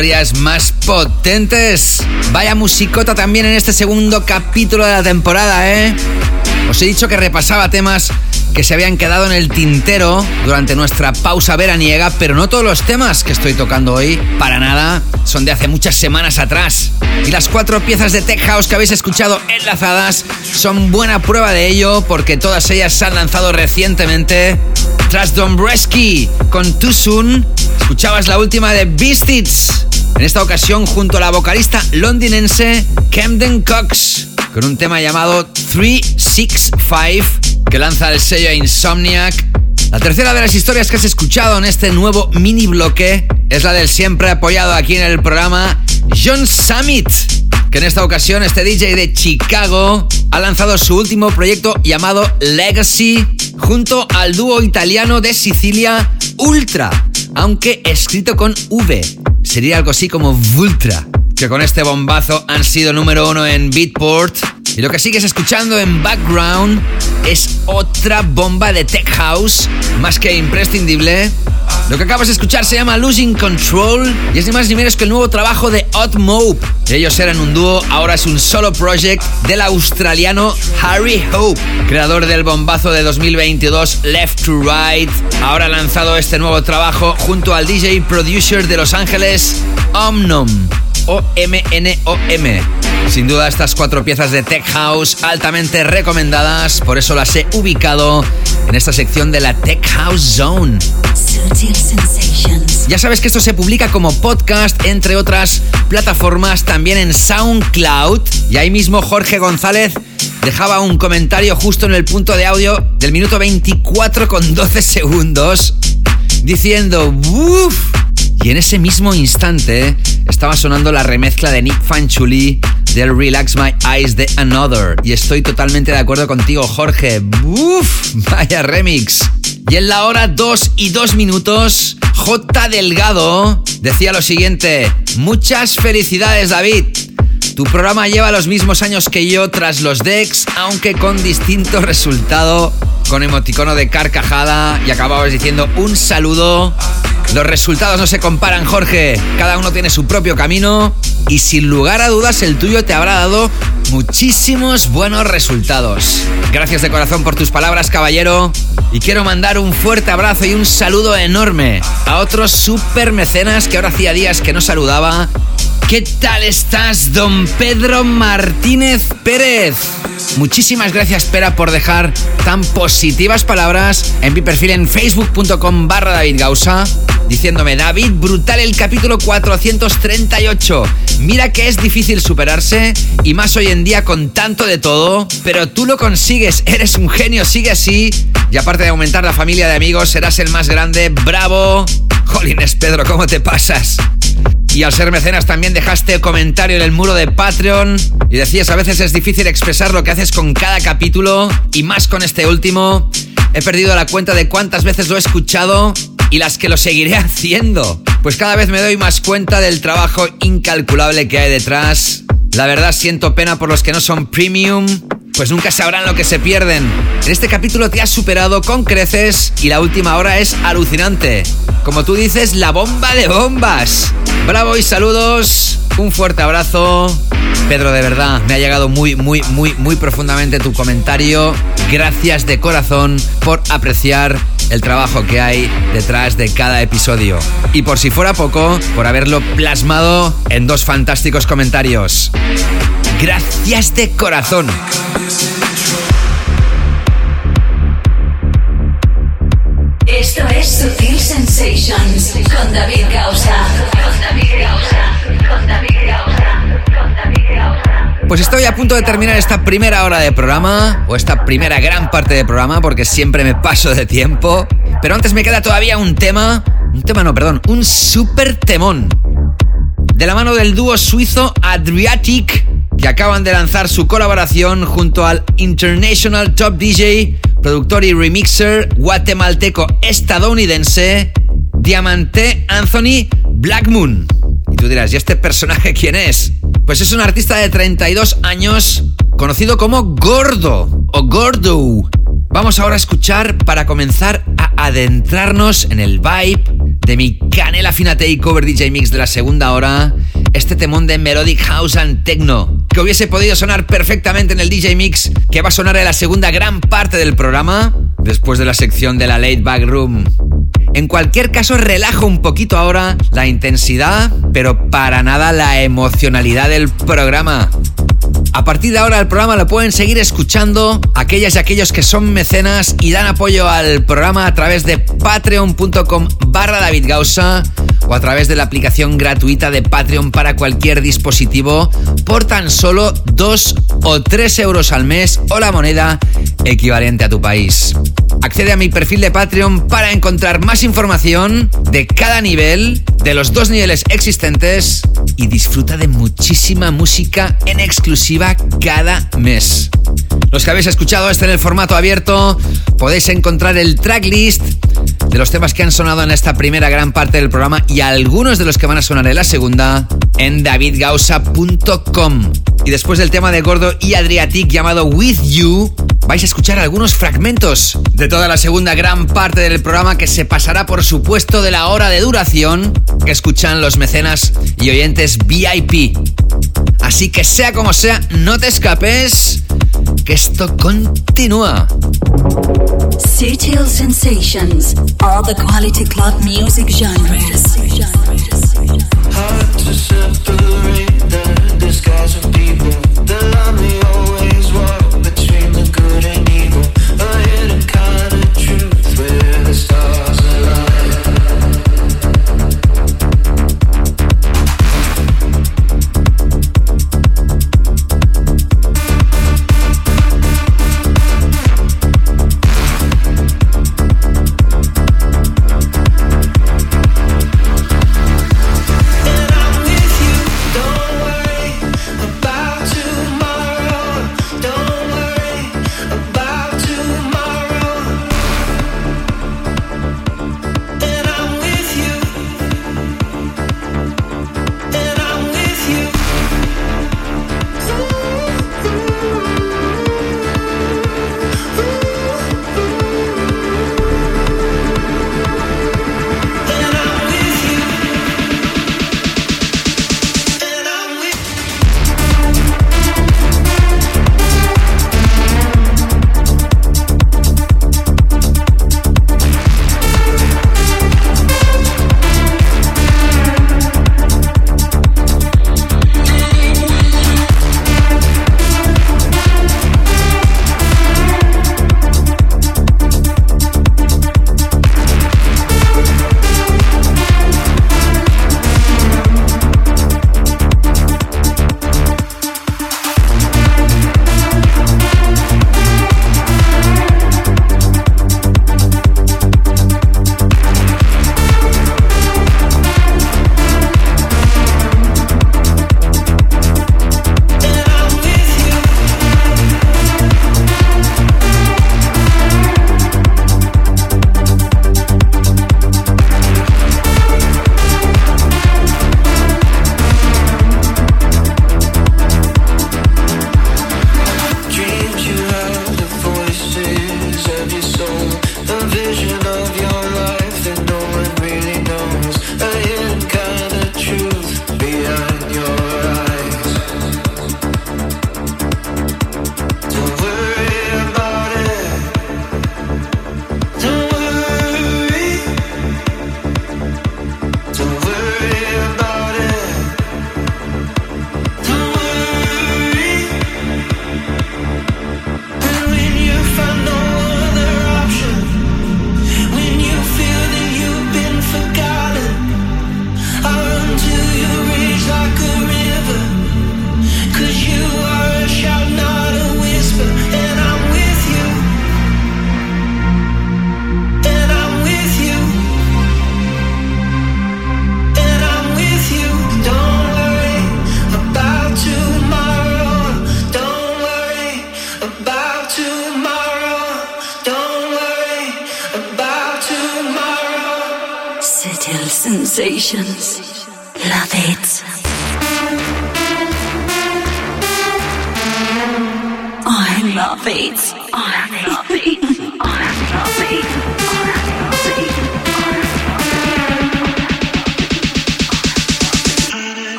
Historias más potentes. Vaya musicota también en este segundo capítulo de la temporada, ¿eh? Os he dicho que repasaba temas que se habían quedado en el tintero durante nuestra pausa veraniega, pero no todos los temas que estoy tocando hoy, para nada, son de hace muchas semanas atrás. Y las cuatro piezas de Tech House que habéis escuchado enlazadas son buena prueba de ello, porque todas ellas se han lanzado recientemente. Tras Dombresky con Too Soon, escuchabas la última de Beastits. En esta ocasión junto a la vocalista londinense Camden Cox, con un tema llamado 365 que lanza el sello Insomniac. La tercera de las historias que has escuchado en este nuevo mini bloque es la del siempre apoyado aquí en el programa John Summit, que en esta ocasión este DJ de Chicago ha lanzado su último proyecto llamado Legacy junto al dúo italiano de Sicilia Ultra, aunque escrito con V. Sería algo así como Vultra, que con este bombazo han sido número uno en Beatport y lo que sigues escuchando en background es otra bomba de tech house, más que imprescindible. Lo que acabas de escuchar se llama Losing Control y es ni más ni menos que el nuevo trabajo de Odd Mope. Ellos eran un dúo, ahora es un solo project del australiano Harry Hope, creador del bombazo de 2022 Left to Right. Ahora ha lanzado este nuevo trabajo junto al DJ producer de Los Ángeles, Omnom. O-M-N-O-M. Sin duda estas cuatro piezas de Tech House altamente recomendadas, por eso las he ubicado en esta sección de la Tech House Zone. Ya sabes que esto se publica como podcast, entre otras plataformas, también en SoundCloud. Y ahí mismo Jorge González dejaba un comentario justo en el punto de audio del minuto 24 con 12 segundos, diciendo, uff. Y en ese mismo instante estaba sonando la remezcla de Nick Fanchuli del Relax My Eyes de Another. Y estoy totalmente de acuerdo contigo, Jorge. ¡Uf! Vaya remix. Y en la hora 2 y 2 minutos, J. Delgado decía lo siguiente. Muchas felicidades, David. Tu programa lleva los mismos años que yo tras los decks, aunque con distinto resultado, con emoticono de carcajada y acababas diciendo un saludo. Los resultados no se comparan, Jorge. Cada uno tiene su propio camino y sin lugar a dudas el tuyo te habrá dado muchísimos buenos resultados. Gracias de corazón por tus palabras, caballero. Y quiero mandar un fuerte abrazo y un saludo enorme a otros super mecenas que ahora hacía días que no saludaba ¿Qué tal estás, don Pedro Martínez Pérez? Muchísimas gracias, Pera, por dejar tan positivas palabras en mi perfil en facebook.com barra David diciéndome, David, brutal el capítulo 438. Mira que es difícil superarse, y más hoy en día con tanto de todo, pero tú lo consigues, eres un genio, sigue así, y aparte de aumentar la familia de amigos, serás el más grande, bravo. Jolines, Pedro, ¿cómo te pasas? Y al ser mecenas también dejaste comentario en el muro de Patreon y decías a veces es difícil expresar lo que haces con cada capítulo y más con este último. He perdido la cuenta de cuántas veces lo he escuchado y las que lo seguiré haciendo. Pues cada vez me doy más cuenta del trabajo incalculable que hay detrás. La verdad siento pena por los que no son premium pues nunca sabrán lo que se pierden. En este capítulo te has superado con creces y la última hora es alucinante. Como tú dices, la bomba de bombas. Bravo y saludos. Un fuerte abrazo. Pedro, de verdad, me ha llegado muy, muy, muy, muy profundamente tu comentario. Gracias de corazón por apreciar el trabajo que hay detrás de cada episodio. Y por si fuera poco, por haberlo plasmado en dos fantásticos comentarios. Gracias de corazón. Esto es Sutil Sensations con David Gausa. Con David Gausa. Con David Gausa. Pues estoy a punto de terminar esta primera hora de programa, o esta primera gran parte de programa, porque siempre me paso de tiempo. Pero antes me queda todavía un tema, un tema no, perdón, un super temón. De la mano del dúo suizo Adriatic, que acaban de lanzar su colaboración junto al International Top DJ, productor y remixer guatemalteco estadounidense, Diamante Anthony Blackmoon. Y tú dirás, ¿y este personaje quién es? Pues es un artista de 32 años conocido como Gordo o Gordo. Vamos ahora a escuchar para comenzar a adentrarnos en el vibe de mi Canela Fina Takeover DJ Mix de la segunda hora, este temón de Melodic House and Techno, que hubiese podido sonar perfectamente en el DJ Mix, que va a sonar en la segunda gran parte del programa, después de la sección de la Late Back Room. En cualquier caso, relajo un poquito ahora la intensidad, pero para nada la emocionalidad del programa. A partir de ahora el programa lo pueden seguir escuchando aquellas y aquellos que son mecenas y dan apoyo al programa a través de patreon.com barra David o a través de la aplicación gratuita de Patreon para cualquier dispositivo por tan solo 2 o 3 euros al mes o la moneda equivalente a tu país. Accede a mi perfil de Patreon para encontrar más información de cada nivel, de los dos niveles existentes y disfruta de muchísima música en exclusiva cada mes. Los que habéis escuchado este en el formato abierto, podéis encontrar el tracklist de los temas que han sonado en esta primera gran parte del programa y algunos de los que van a sonar en la segunda en davidgausa.com. Y después del tema de Gordo y Adriatic llamado With You, vais a escuchar algunos fragmentos de toda la segunda gran parte del programa que se pasará por supuesto de la hora de duración que escuchan los mecenas y oyentes VIP. Así que sea como sea, no te escapes, que esto continúa. Sutil Sensations, all the quality club music genres. Hard to separate the disguise of people.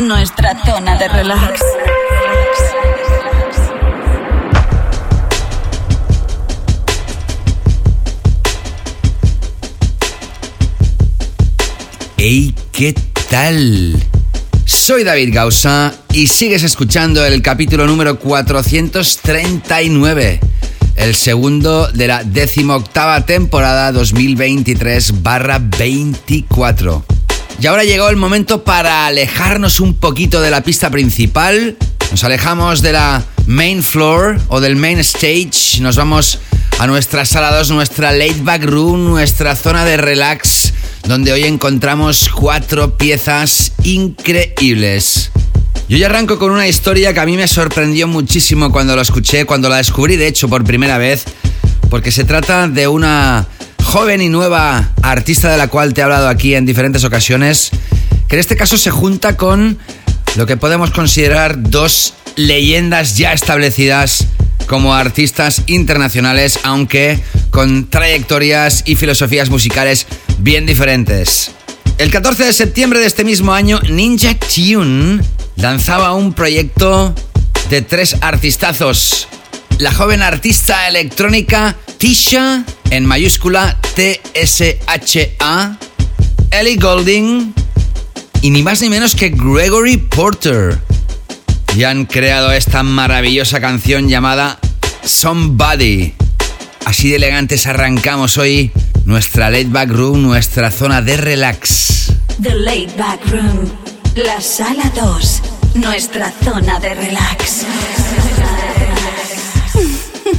Nuestra zona de relax. ¡Ey! ¿Qué tal? Soy David Gausa y sigues escuchando el capítulo número 439, el segundo de la decimoctava temporada 2023-24. Y ahora llegó el momento para alejarnos un poquito de la pista principal. Nos alejamos de la main floor o del main stage. Nos vamos a nuestra sala 2, nuestra laid back room, nuestra zona de relax donde hoy encontramos cuatro piezas increíbles. Yo ya arranco con una historia que a mí me sorprendió muchísimo cuando lo escuché, cuando la descubrí de hecho por primera vez, porque se trata de una joven y nueva artista de la cual te he hablado aquí en diferentes ocasiones, que en este caso se junta con lo que podemos considerar dos leyendas ya establecidas como artistas internacionales, aunque con trayectorias y filosofías musicales bien diferentes. El 14 de septiembre de este mismo año, Ninja Tune lanzaba un proyecto de tres artistazos. La joven artista electrónica Tisha, en mayúscula T-S-H-A, Ellie Golding y ni más ni menos que Gregory Porter. Y han creado esta maravillosa canción llamada Somebody. Así de elegantes arrancamos hoy nuestra laid back room, nuestra zona de relax. The laid back room. La sala 2. Nuestra zona de relax.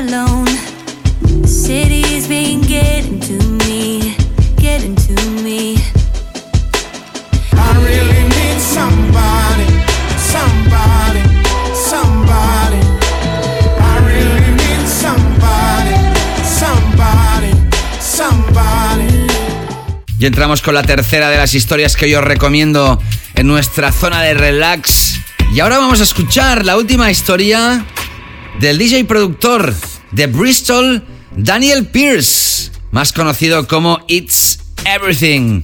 alone. The city's been getting to me, getting to me. I really need somebody, somebody, somebody. I really need somebody, somebody, somebody. Y entramos con la tercera de las historias que yo os recomiendo en nuestra zona de relax. Y ahora vamos a escuchar la última historia del DJ productor de Bristol, Daniel Pierce, más conocido como It's Everything.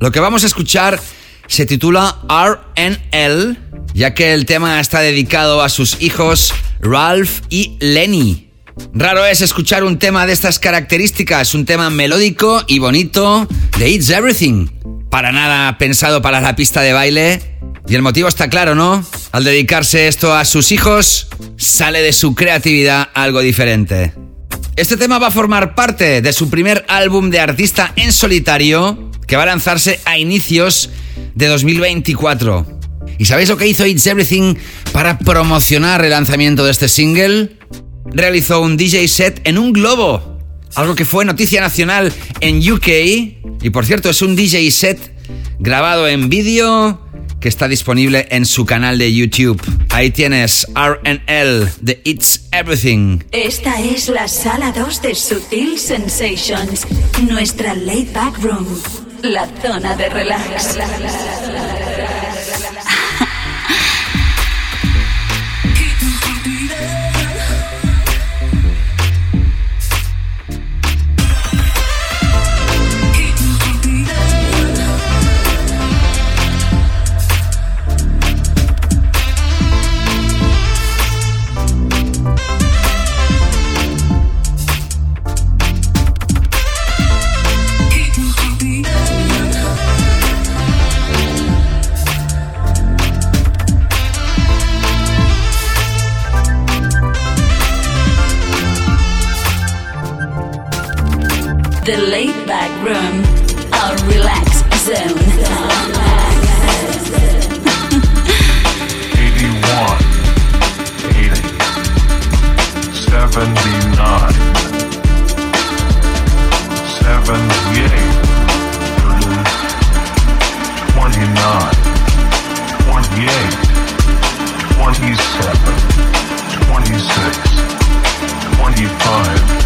Lo que vamos a escuchar se titula RNL, ya que el tema está dedicado a sus hijos Ralph y Lenny. Raro es escuchar un tema de estas características, un tema melódico y bonito de It's Everything. Para nada pensado para la pista de baile. Y el motivo está claro, ¿no? Al dedicarse esto a sus hijos, sale de su creatividad algo diferente. Este tema va a formar parte de su primer álbum de artista en solitario que va a lanzarse a inicios de 2024. ¿Y sabéis lo que hizo It's Everything para promocionar el lanzamiento de este single? Realizó un DJ set en un globo, algo que fue noticia nacional en UK. Y por cierto, es un DJ set grabado en vídeo que está disponible en su canal de YouTube. Ahí tienes RL de It's Everything. Esta es la sala 2 de Sutil Sensations, nuestra laid back room, la zona de relax. The laid back room, our relax zone. 81, 80, 79, 78, 29, 28, 27, 26, 25,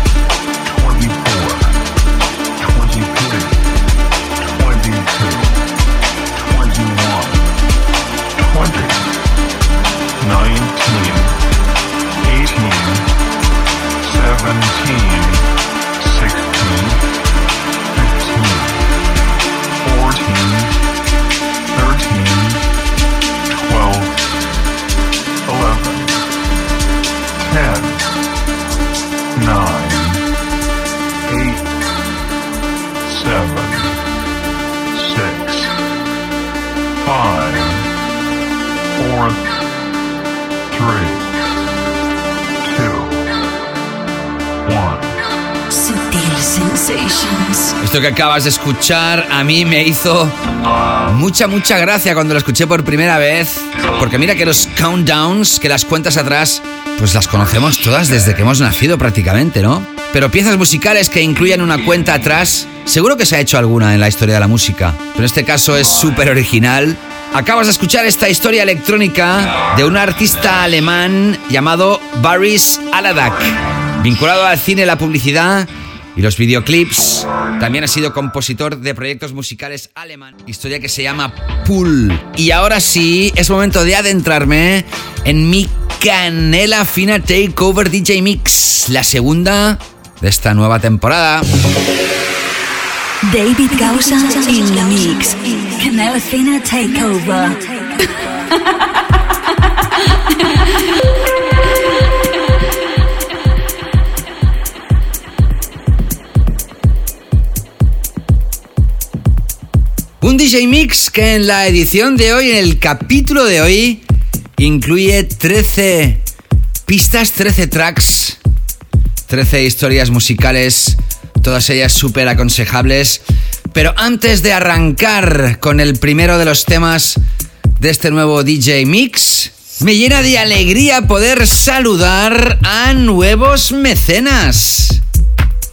que acabas de escuchar a mí me hizo mucha, mucha gracia cuando lo escuché por primera vez. Porque mira que los countdowns, que las cuentas atrás, pues las conocemos todas desde que hemos nacido prácticamente, ¿no? Pero piezas musicales que incluyan una cuenta atrás, seguro que se ha hecho alguna en la historia de la música. Pero este caso es súper original. Acabas de escuchar esta historia electrónica de un artista alemán llamado Baris Aladak, vinculado al cine, la publicidad y los videoclips. También ha sido compositor de proyectos musicales alemán. Historia que se llama Pool. Y ahora sí, es momento de adentrarme en mi canela fina Takeover DJ Mix, la segunda de esta nueva temporada. David Gausa in the mix. Canela Fina Takeover. Un DJ Mix que en la edición de hoy, en el capítulo de hoy, incluye 13 pistas, 13 tracks, 13 historias musicales, todas ellas súper aconsejables. Pero antes de arrancar con el primero de los temas de este nuevo DJ Mix, me llena de alegría poder saludar a nuevos mecenas.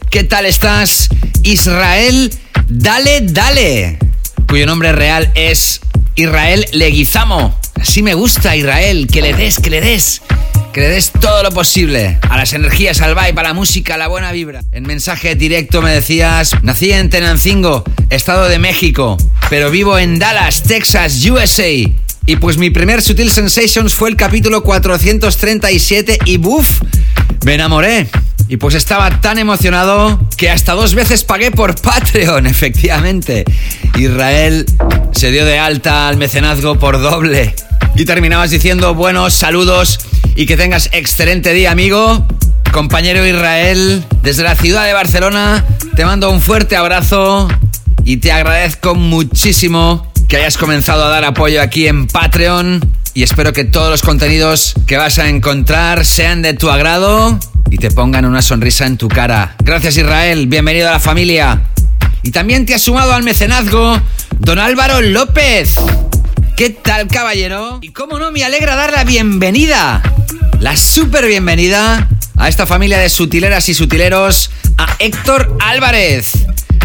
¿Qué tal estás? Israel, dale, dale. Cuyo nombre real es Israel Leguizamo. Así me gusta, Israel, que le des, que le des. Que le des todo lo posible a las energías, al vibe, a la música, a la buena vibra. En mensaje directo me decías, nací en Tenancingo, Estado de México, pero vivo en Dallas, Texas, USA. Y pues mi primer Sutil Sensations fue el capítulo 437 y buf, me enamoré. Y pues estaba tan emocionado que hasta dos veces pagué por Patreon, efectivamente. Israel se dio de alta al mecenazgo por doble. Y terminabas diciendo buenos saludos y que tengas excelente día, amigo. Compañero Israel, desde la ciudad de Barcelona, te mando un fuerte abrazo y te agradezco muchísimo que hayas comenzado a dar apoyo aquí en Patreon y espero que todos los contenidos que vas a encontrar sean de tu agrado y te pongan una sonrisa en tu cara. Gracias Israel, bienvenido a la familia. Y también te ha sumado al mecenazgo don Álvaro López. ¿Qué tal, caballero? Y cómo no, me alegra dar la bienvenida, la super bienvenida a esta familia de sutileras y sutileros, a Héctor Álvarez,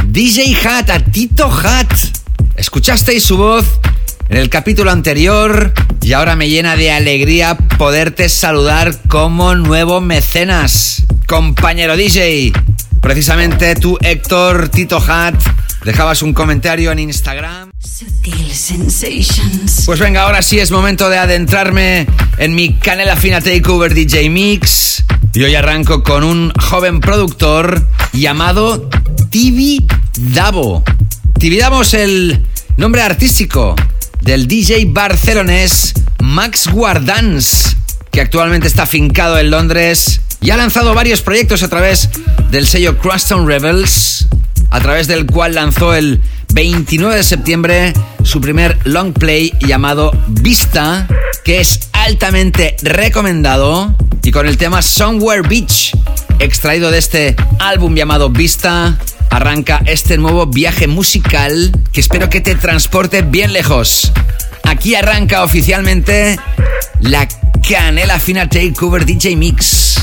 DJ Hat, a Tito Hat. Escuchasteis su voz en el capítulo anterior y ahora me llena de alegría poderte saludar como nuevo mecenas, compañero DJ. Precisamente tú, Héctor Tito Hat, dejabas un comentario en Instagram. Pues venga, ahora sí es momento de adentrarme en mi Canela Fina Takeover DJ Mix. Y hoy arranco con un joven productor llamado Tibi Davo. Tibi Davo es el nombre artístico del DJ barcelonés Max Guardans, que actualmente está fincado en Londres y ha lanzado varios proyectos a través del sello Crosstown Rebels, a través del cual lanzó el 29 de septiembre su primer long play llamado Vista, que es altamente recomendado, y con el tema Somewhere Beach, extraído de este álbum llamado Vista, arranca este nuevo viaje musical que espero que te transporte bien lejos. Aquí arranca oficialmente la Canela Fina Takeover DJ Mix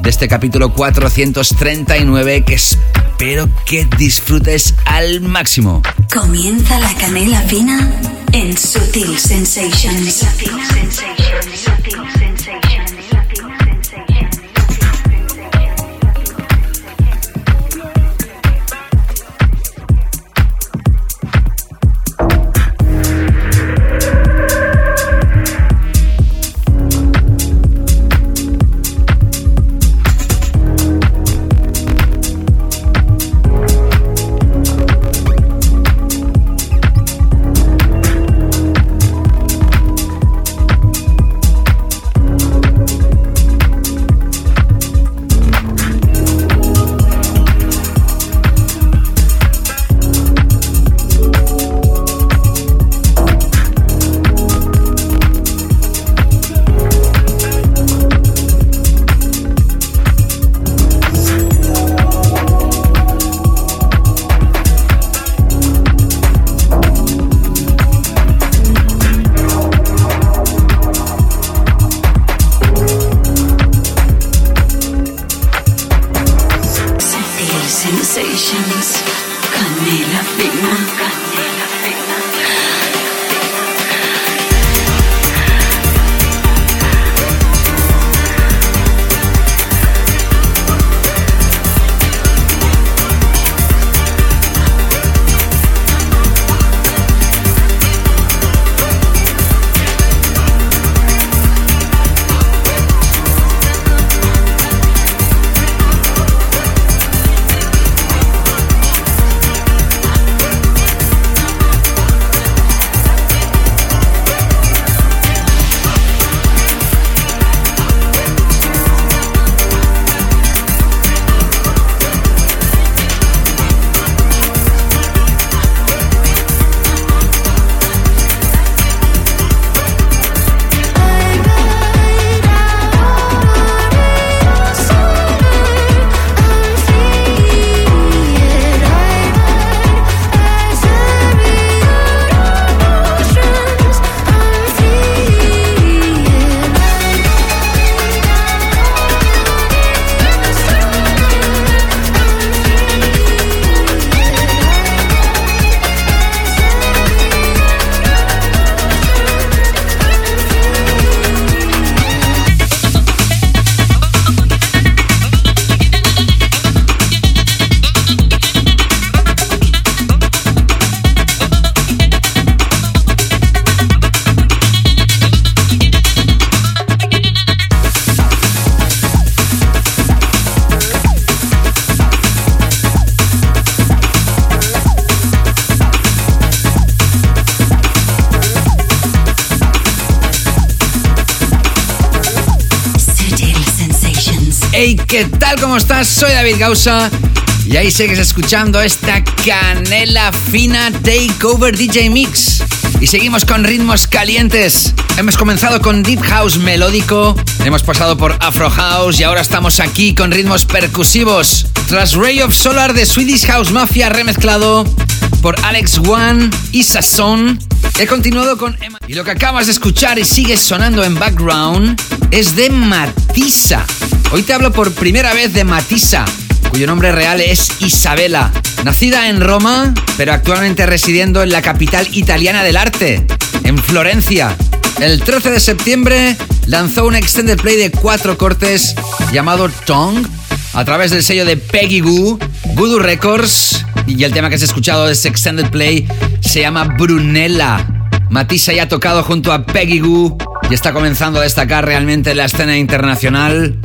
de este capítulo 439 que espero que disfrutes al máximo. Comienza la canela fina en Sutil Sensations. Sutil Sensations. ¿Cómo estás? Soy David Gausa Y ahí sigues escuchando esta canela fina Takeover DJ Mix. Y seguimos con ritmos calientes. Hemos comenzado con Deep House melódico, hemos pasado por Afro House y ahora estamos aquí con ritmos percusivos. Tras Ray of Solar de Swedish House Mafia remezclado por Alex One y Sasson, he continuado con Emma. Y lo que acabas de escuchar y sigue sonando en background es de Matissa. Hoy te hablo por primera vez de Matissa, cuyo nombre real es Isabela. Nacida en Roma, pero actualmente residiendo en la capital italiana del arte, en Florencia. El 13 de septiembre lanzó un extended play de cuatro cortes llamado Tongue a través del sello de Peggy Goo, Voodoo Records. Y el tema que has escuchado de ese extended play se llama Brunella. Matissa ya ha tocado junto a Peggy Goo y está comenzando a destacar realmente en la escena internacional.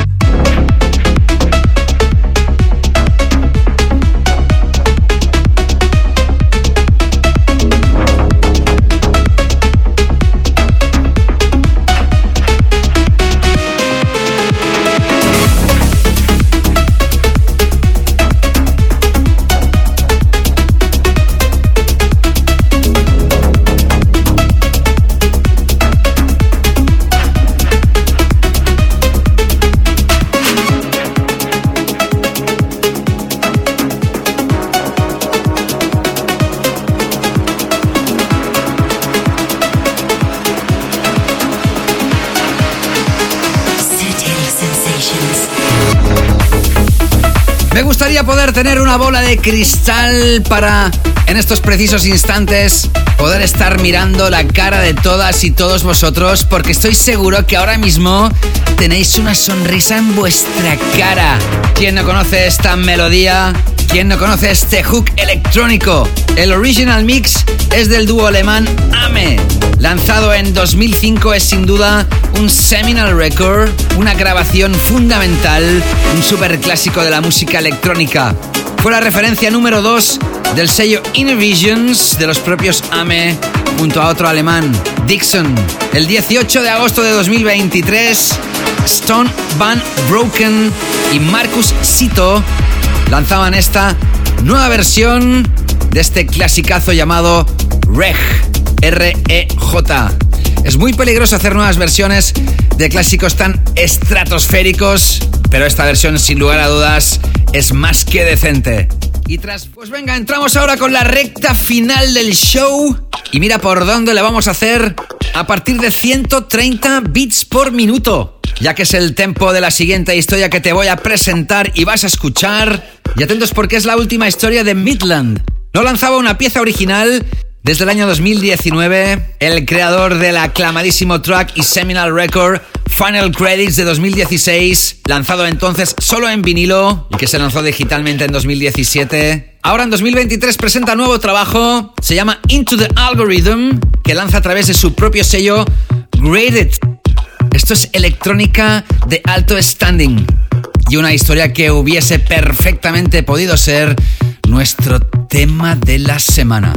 Poder tener una bola de cristal para, en estos precisos instantes, poder estar mirando la cara de todas y todos vosotros, porque estoy seguro que ahora mismo tenéis una sonrisa en vuestra cara. ¿Quién no conoce esta melodía? ¿Quién no conoce este hook electrónico? El original mix es del dúo alemán Ame. Lanzado en 2005 es sin duda un seminal record, una grabación fundamental, un super clásico de la música electrónica. Fue la referencia número 2 del sello Inner Visions de los propios Ame junto a otro alemán, Dixon. El 18 de agosto de 2023, Stone Van Broken y Marcus Sito lanzaban esta nueva versión de este clasicazo llamado Reg, R-E-J. Es muy peligroso hacer nuevas versiones de clásicos tan estratosféricos, pero esta versión sin lugar a dudas es más que decente. Y tras, pues venga, entramos ahora con la recta final del show. Y mira por dónde le vamos a hacer a partir de 130 bits por minuto, ya que es el tempo de la siguiente historia que te voy a presentar y vas a escuchar. Y atentos porque es la última historia de Midland. No lanzaba una pieza original desde el año 2019, el creador del aclamadísimo track y seminal record Final Credits de 2016, lanzado entonces solo en vinilo y que se lanzó digitalmente en 2017. Ahora en 2023 presenta nuevo trabajo, se llama Into the Algorithm, que lanza a través de su propio sello Graded. Esto es electrónica de alto standing y una historia que hubiese perfectamente podido ser nuestro tema de la semana.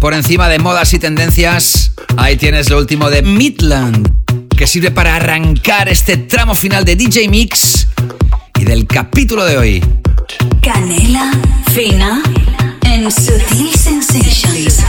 Por encima de modas y tendencias, ahí tienes lo último de Midland, que sirve para arrancar este tramo final de DJ Mix y del capítulo de hoy. Canela fina en Sutil Sensations.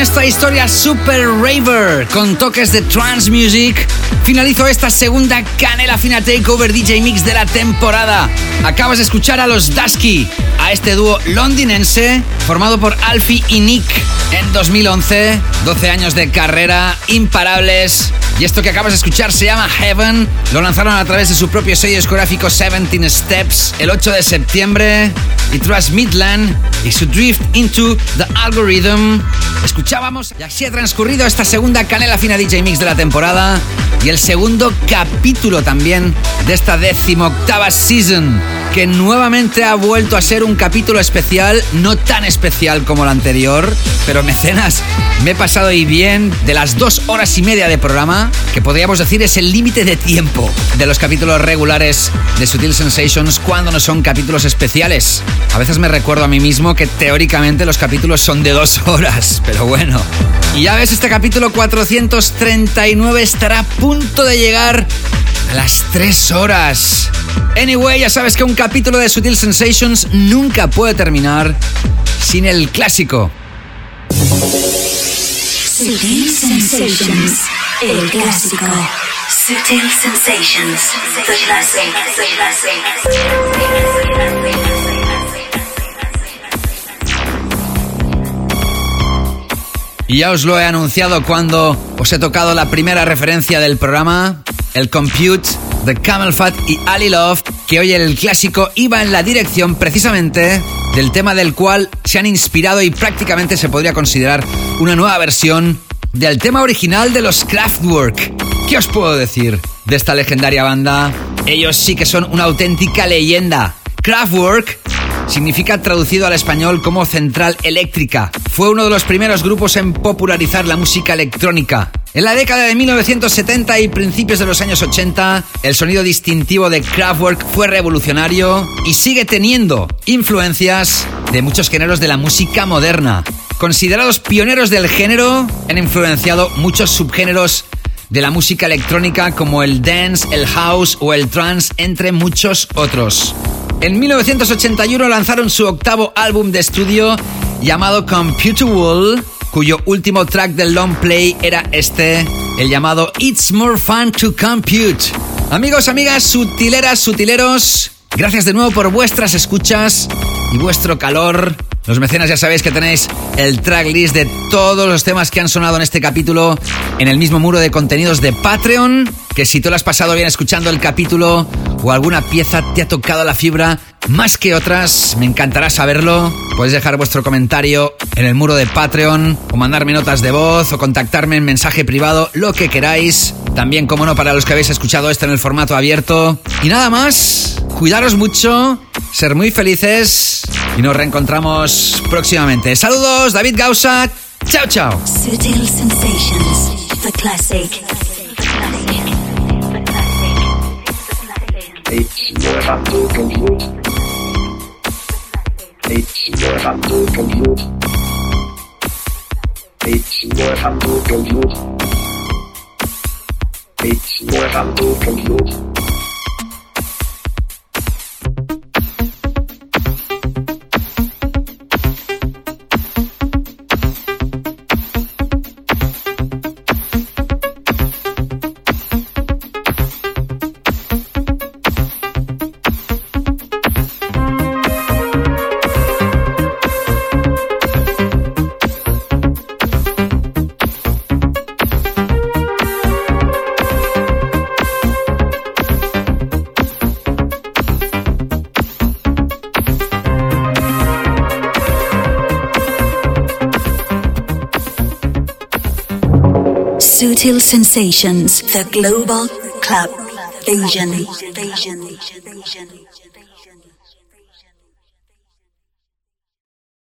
Esta historia super raver, con toques de trance music, finalizo esta segunda Canela Fina Takeover DJ Mix de la temporada. Acabas de escuchar a los Dusky, a este dúo londinense formado por Alfie y Nick en 2011, 12 años de carrera, imparables. Y esto que acabas de escuchar se llama Heaven. Lo lanzaron a través de su propio sello discográfico 17 Steps el 8 de septiembre. Y tras Midland y su Drift into the Algorithm, escuchábamos. Y así ha transcurrido esta segunda Canela Fina DJ Mix de la temporada. Y el segundo capítulo también de esta decimoctava season. Que nuevamente ha vuelto a ser un capítulo especial, no tan especial como el anterior, pero mecenas, me he pasado y bien de las dos horas y media de programa, que podríamos decir es el límite de tiempo de los capítulos regulares de Sutil Sensations cuando no son capítulos especiales. A veces me recuerdo a mí mismo que teóricamente los capítulos son de dos horas, pero bueno. Y ya ves, este capítulo 439 estará a punto de llegar a las tres horas. Anyway, ya sabes que un capítulo de Sutil Sensations nunca puede terminar sin el clásico. Sensations, el clásico. Sutil Sensations, the classic, the Y ya os lo he anunciado cuando os he tocado la primera referencia del programa, el Compute de Camel Fat y Ali Love, que hoy el clásico iba en la dirección precisamente del tema del cual se han inspirado y prácticamente se podría considerar una nueva versión del tema original de los Kraftwerk. ¿Qué os puedo decir de esta legendaria banda? Ellos sí que son una auténtica leyenda. Kraftwerk significa traducido al español como central eléctrica. Fue uno de los primeros grupos en popularizar la música electrónica. En la década de 1970 y principios de los años 80, el sonido distintivo de Kraftwerk fue revolucionario y sigue teniendo influencias de muchos géneros de la música moderna. Considerados pioneros del género, han influenciado muchos subgéneros de la música electrónica como el dance, el house o el trance, entre muchos otros. En 1981 lanzaron su octavo álbum de estudio llamado Computer Wall, cuyo último track del long play era este, el llamado It's More Fun to Compute. Amigos, amigas, sutileras, sutileros, gracias de nuevo por vuestras escuchas y vuestro calor. Los mecenas ya sabéis que tenéis el tracklist de todos los temas que han sonado en este capítulo en el mismo muro de contenidos de Patreon. Que si tú lo has pasado bien escuchando el capítulo o alguna pieza te ha tocado la fibra más que otras, me encantará saberlo. Podéis dejar vuestro comentario en el muro de Patreon o mandarme notas de voz o contactarme en mensaje privado, lo que queráis. También, como no, para los que habéis escuchado esto en el formato abierto. Y nada más, cuidaros mucho, ser muy felices y nos reencontramos próximamente. Saludos, David Gausa. Chao, chao. It's It's more fun to compute. It's more fun to compute. It's more fun to compute. Sutil Sensations, the global club vision. vision. vision.